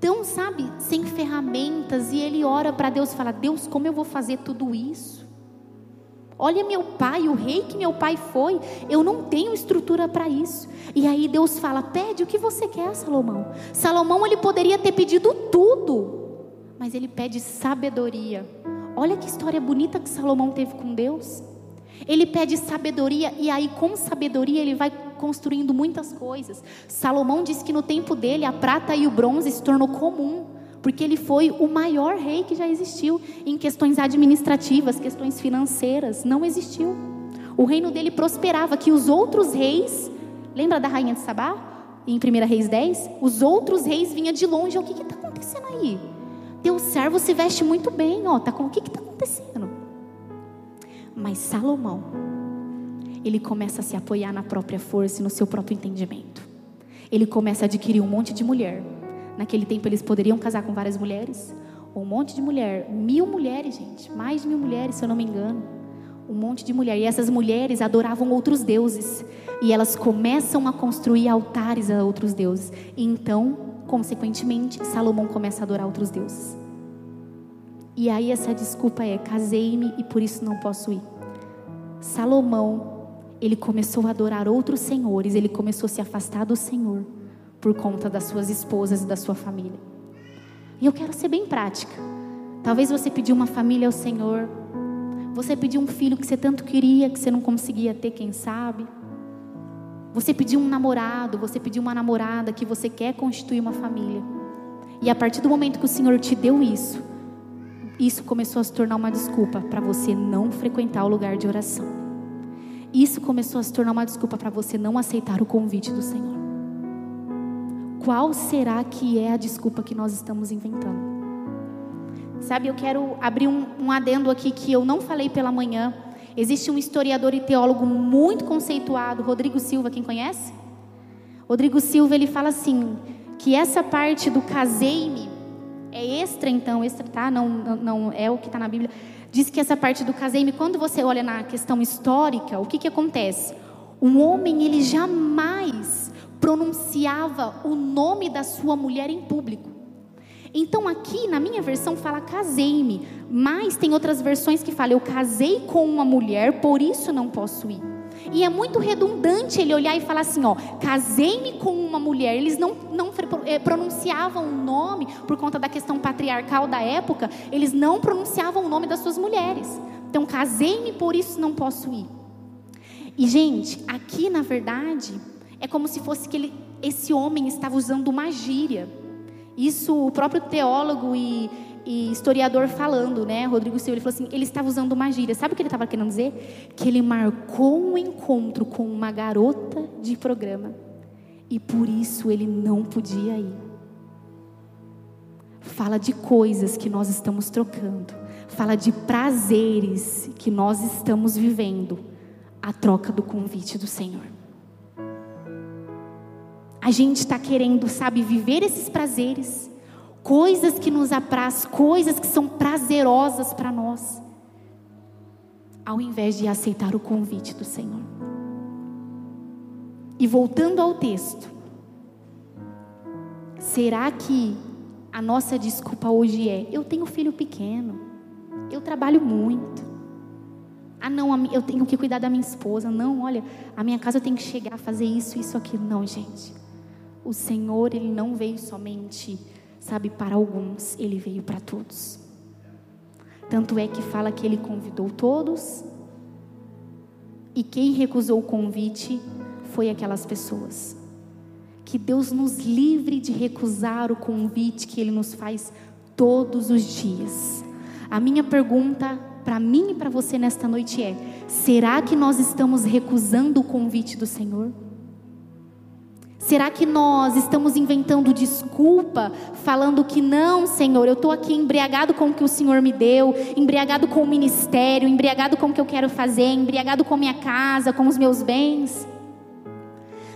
tão, sabe, sem ferramentas, e ele ora para Deus e fala: Deus, como eu vou fazer tudo isso? Olha meu pai, o rei que meu pai foi, eu não tenho estrutura para isso. E aí Deus fala: "Pede o que você quer, Salomão". Salomão ele poderia ter pedido tudo, mas ele pede sabedoria. Olha que história bonita que Salomão teve com Deus. Ele pede sabedoria e aí com sabedoria ele vai construindo muitas coisas. Salomão disse que no tempo dele a prata e o bronze se tornou comum porque ele foi o maior rei que já existiu em questões administrativas, questões financeiras, não existiu. O reino dele prosperava, que os outros reis, lembra da rainha de Sabá? Em 1 Reis 10? Os outros reis vinham de longe, o que está acontecendo aí? Teu servo se veste muito bem, ó, tá com o que está acontecendo? Mas Salomão, ele começa a se apoiar na própria força e no seu próprio entendimento. Ele começa a adquirir um monte de mulher, Naquele tempo eles poderiam casar com várias mulheres, um monte de mulher, mil mulheres, gente, mais de mil mulheres, se eu não me engano, um monte de mulher. E essas mulheres adoravam outros deuses e elas começam a construir altares a outros deuses. E então, consequentemente, Salomão começa a adorar outros deuses. E aí essa desculpa é: casei-me e por isso não posso ir. Salomão, ele começou a adorar outros senhores, ele começou a se afastar do Senhor por conta das suas esposas e da sua família. E eu quero ser bem prática. Talvez você pediu uma família ao Senhor, você pediu um filho que você tanto queria, que você não conseguia ter, quem sabe. Você pediu um namorado, você pediu uma namorada que você quer constituir uma família. E a partir do momento que o Senhor te deu isso, isso começou a se tornar uma desculpa para você não frequentar o lugar de oração. Isso começou a se tornar uma desculpa para você não aceitar o convite do Senhor qual será que é a desculpa que nós estamos inventando? Sabe, eu quero abrir um, um adendo aqui que eu não falei pela manhã. Existe um historiador e teólogo muito conceituado, Rodrigo Silva, quem conhece? Rodrigo Silva, ele fala assim, que essa parte do casei-me é extra então, extra, tá? Não, não, não é o que está na Bíblia. Diz que essa parte do casei-me, quando você olha na questão histórica, o que que acontece? Um homem, ele jamais pronunciava o nome da sua mulher em público. Então aqui na minha versão fala casei-me, mas tem outras versões que falam eu casei com uma mulher, por isso não posso ir. E é muito redundante ele olhar e falar assim, ó, casei-me com uma mulher. Eles não, não eh, pronunciavam o nome por conta da questão patriarcal da época, eles não pronunciavam o nome das suas mulheres. Então, casei-me, por isso não posso ir. E, gente, aqui na verdade, é como se fosse que ele, esse homem estava usando uma gíria. Isso o próprio teólogo e, e historiador falando, né? Rodrigo Silva, ele falou assim: ele estava usando uma gíria. Sabe o que ele estava querendo dizer? Que ele marcou um encontro com uma garota de programa e por isso ele não podia ir. Fala de coisas que nós estamos trocando, fala de prazeres que nós estamos vivendo, a troca do convite do Senhor. A gente está querendo, sabe, viver esses prazeres, coisas que nos apraz, coisas que são prazerosas para nós, ao invés de aceitar o convite do Senhor. E voltando ao texto, será que a nossa desculpa hoje é: eu tenho filho pequeno, eu trabalho muito, Ah, não, eu tenho que cuidar da minha esposa. Não, olha, a minha casa eu tenho que chegar a fazer isso, isso, aquilo. Não, gente. O Senhor, Ele não veio somente, sabe, para alguns, Ele veio para todos. Tanto é que fala que Ele convidou todos, e quem recusou o convite foi aquelas pessoas. Que Deus nos livre de recusar o convite que Ele nos faz todos os dias. A minha pergunta para mim e para você nesta noite é: será que nós estamos recusando o convite do Senhor? Será que nós estamos inventando desculpa, falando que não, Senhor, eu estou aqui embriagado com o que o Senhor me deu, embriagado com o ministério, embriagado com o que eu quero fazer, embriagado com minha casa, com os meus bens?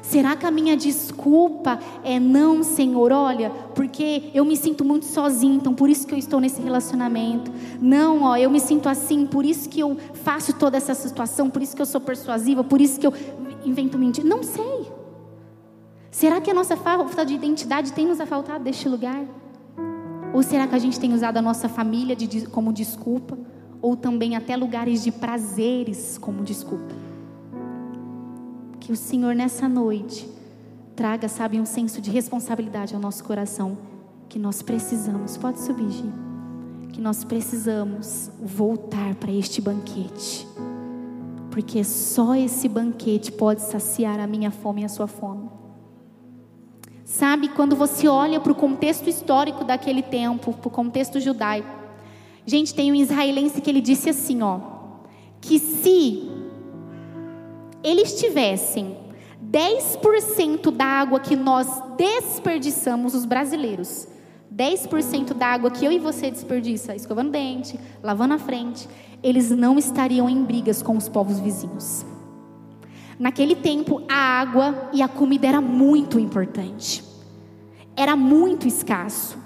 Será que a minha desculpa é não, Senhor? Olha, porque eu me sinto muito sozinho, então por isso que eu estou nesse relacionamento. Não, ó, eu me sinto assim, por isso que eu faço toda essa situação, por isso que eu sou persuasiva, por isso que eu invento mentira. Não sei. Será que a nossa falta de identidade tem nos afaltado deste lugar? Ou será que a gente tem usado a nossa família de, como desculpa? Ou também até lugares de prazeres como desculpa? Que o Senhor nessa noite traga, sabe, um senso de responsabilidade ao nosso coração que nós precisamos. Pode subir, Gi. Que nós precisamos voltar para este banquete. Porque só esse banquete pode saciar a minha fome e a sua fome. Sabe, quando você olha para o contexto histórico daquele tempo, para o contexto judaico. Gente, tem um israelense que ele disse assim, ó, que se eles tivessem 10% da água que nós desperdiçamos, os brasileiros, 10% da água que eu e você desperdiça, escovando dente, lavando a frente, eles não estariam em brigas com os povos vizinhos. Naquele tempo, a água e a comida era muito importante. Era muito escasso.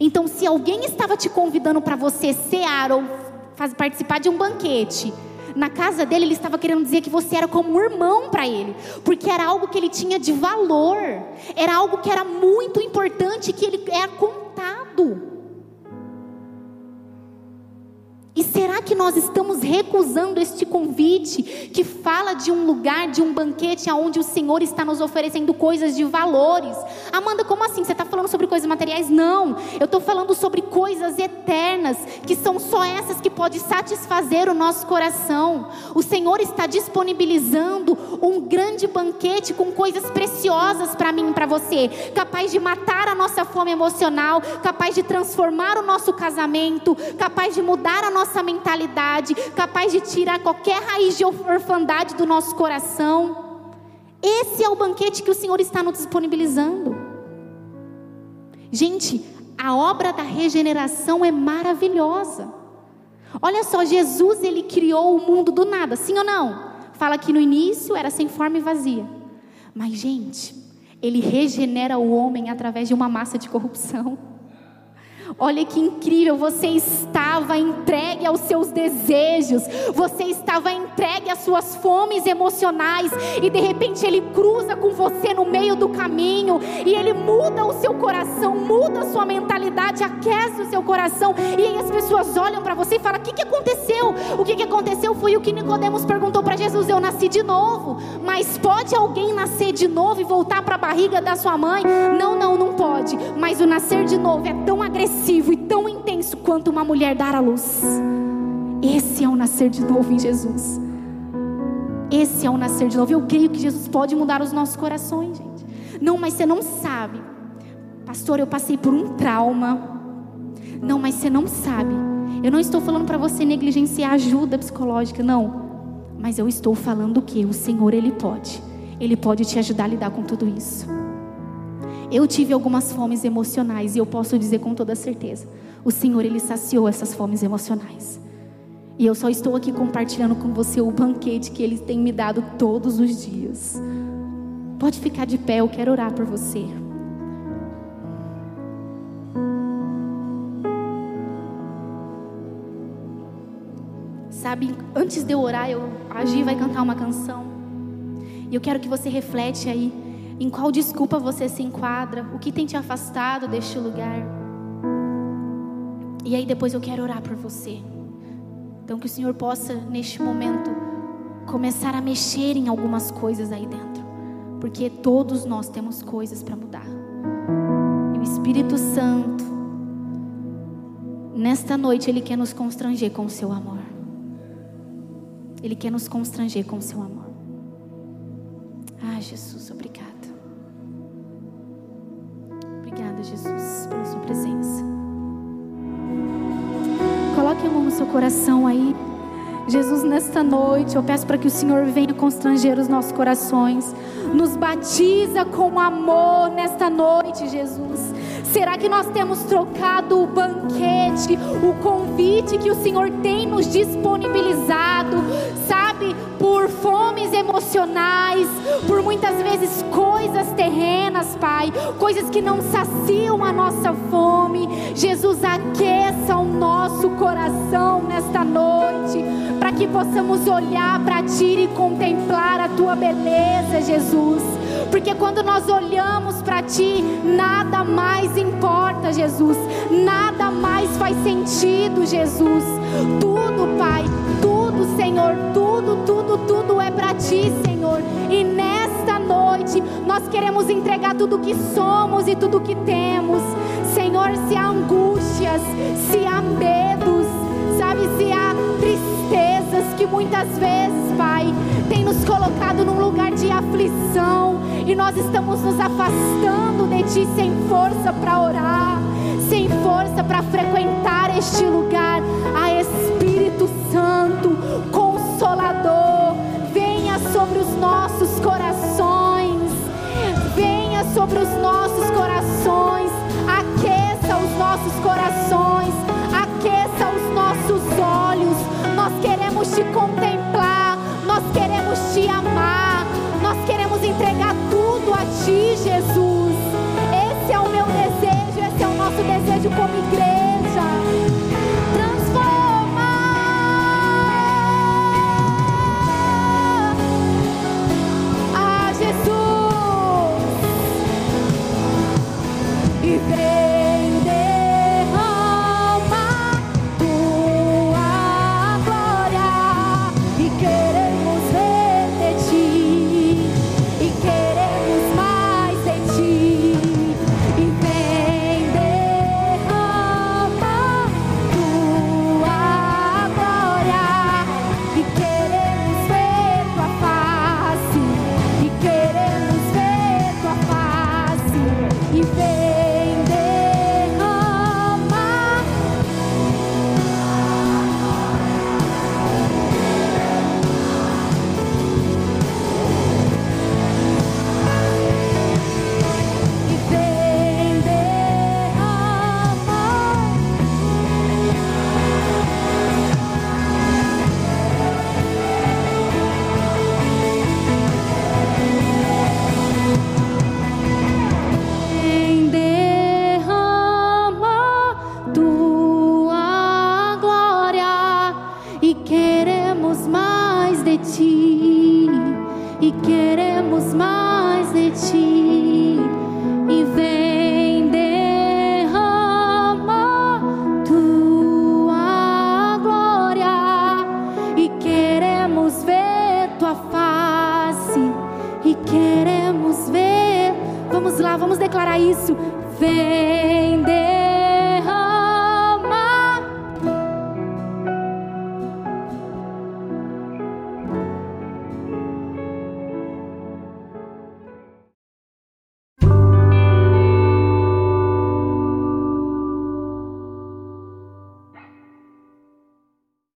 Então, se alguém estava te convidando para você cear ou participar de um banquete, na casa dele, ele estava querendo dizer que você era como um irmão para ele, porque era algo que ele tinha de valor, era algo que era muito importante, que ele era contado. E será que nós estamos recusando este convite que fala de um lugar, de um banquete onde o Senhor está nos oferecendo coisas de valores? Amanda, como assim? Você está falando sobre coisas materiais? Não, eu estou falando sobre coisas eternas, que são só essas que podem satisfazer o nosso coração. O Senhor está disponibilizando um grande banquete com coisas preciosas para mim e para você, capaz de matar a nossa fome emocional, capaz de transformar o nosso casamento, capaz de mudar a nossa nossa mentalidade, capaz de tirar qualquer raiz de orfandade do nosso coração. Esse é o banquete que o Senhor está nos disponibilizando. Gente, a obra da regeneração é maravilhosa. Olha só, Jesus ele criou o mundo do nada, sim ou não? Fala que no início era sem forma e vazia. Mas gente, ele regenera o homem através de uma massa de corrupção. Olha que incrível, você estava entregue aos seus desejos, você estava entregue às suas fomes emocionais, e de repente ele cruza com você no meio do caminho, e ele muda o seu coração, muda a sua mentalidade, aquece o seu coração, e aí as pessoas olham para você e falam: O que, que aconteceu? O que, que aconteceu foi o que Nicodemos perguntou para Jesus: Eu nasci de novo, mas pode alguém nascer de novo e voltar para a barriga da sua mãe? Não, não, não pode, mas o nascer de novo é tão agressivo e tão intenso quanto uma mulher dar à luz. Esse é o nascer de novo em Jesus. Esse é o nascer de novo. Eu creio que Jesus pode mudar os nossos corações, gente. Não, mas você não sabe. Pastor, eu passei por um trauma. Não, mas você não sabe. Eu não estou falando para você negligenciar ajuda psicológica, não. Mas eu estou falando que o Senhor, Ele pode. Ele pode te ajudar a lidar com tudo isso. Eu tive algumas fomes emocionais e eu posso dizer com toda certeza: o Senhor, Ele saciou essas fomes emocionais. E eu só estou aqui compartilhando com você o banquete que Ele tem me dado todos os dias. Pode ficar de pé, eu quero orar por você. Sabe, antes de eu orar, eu, a Gi vai cantar uma canção. E eu quero que você reflete aí em qual desculpa você se enquadra? O que tem te afastado deste lugar? E aí depois eu quero orar por você. Então, que o Senhor possa, neste momento, começar a mexer em algumas coisas aí dentro, porque todos nós temos coisas para mudar. E o Espírito Santo, nesta noite, Ele quer nos constranger com o seu amor. Ele quer nos constranger com o seu amor. Ah, Jesus, obrigada. Seu coração aí. Jesus, nesta noite, eu peço para que o Senhor venha constranger os nossos corações. Nos batiza com amor nesta noite, Jesus. Será que nós temos trocado o banquete, o convite que o Senhor tem nos disponibilizado, sabe, por fomes emocionais, por muitas vezes coisas terrenas, Pai, coisas que não saciam a nossa fome. Jesus, aqueça o nosso coração nesta noite, para que possamos olhar para Ti e contemplar a Tua beleza, Jesus. Porque quando nós olhamos para Ti, nada mais importa, Jesus. Nada mais faz sentido, Jesus. Tudo, Pai, tudo, Senhor, tudo, tudo, tudo é para Ti, Senhor. E nesta noite nós queremos entregar tudo que somos e tudo que temos. Senhor, se há angústias, se há medos, sabe, se há tristezas que muitas vezes, Pai, tem nos colocado num lugar de aflição e nós estamos nos afastando de Ti sem força para orar, sem força para frequentar este lugar. A sobre os nossos corações, aqueça os nossos corações, aqueça os nossos olhos. Nós queremos te contemplar, nós queremos te amar, nós queremos entregar tudo a ti, Jesus. Esse é o meu desejo, esse é o nosso desejo como igreja.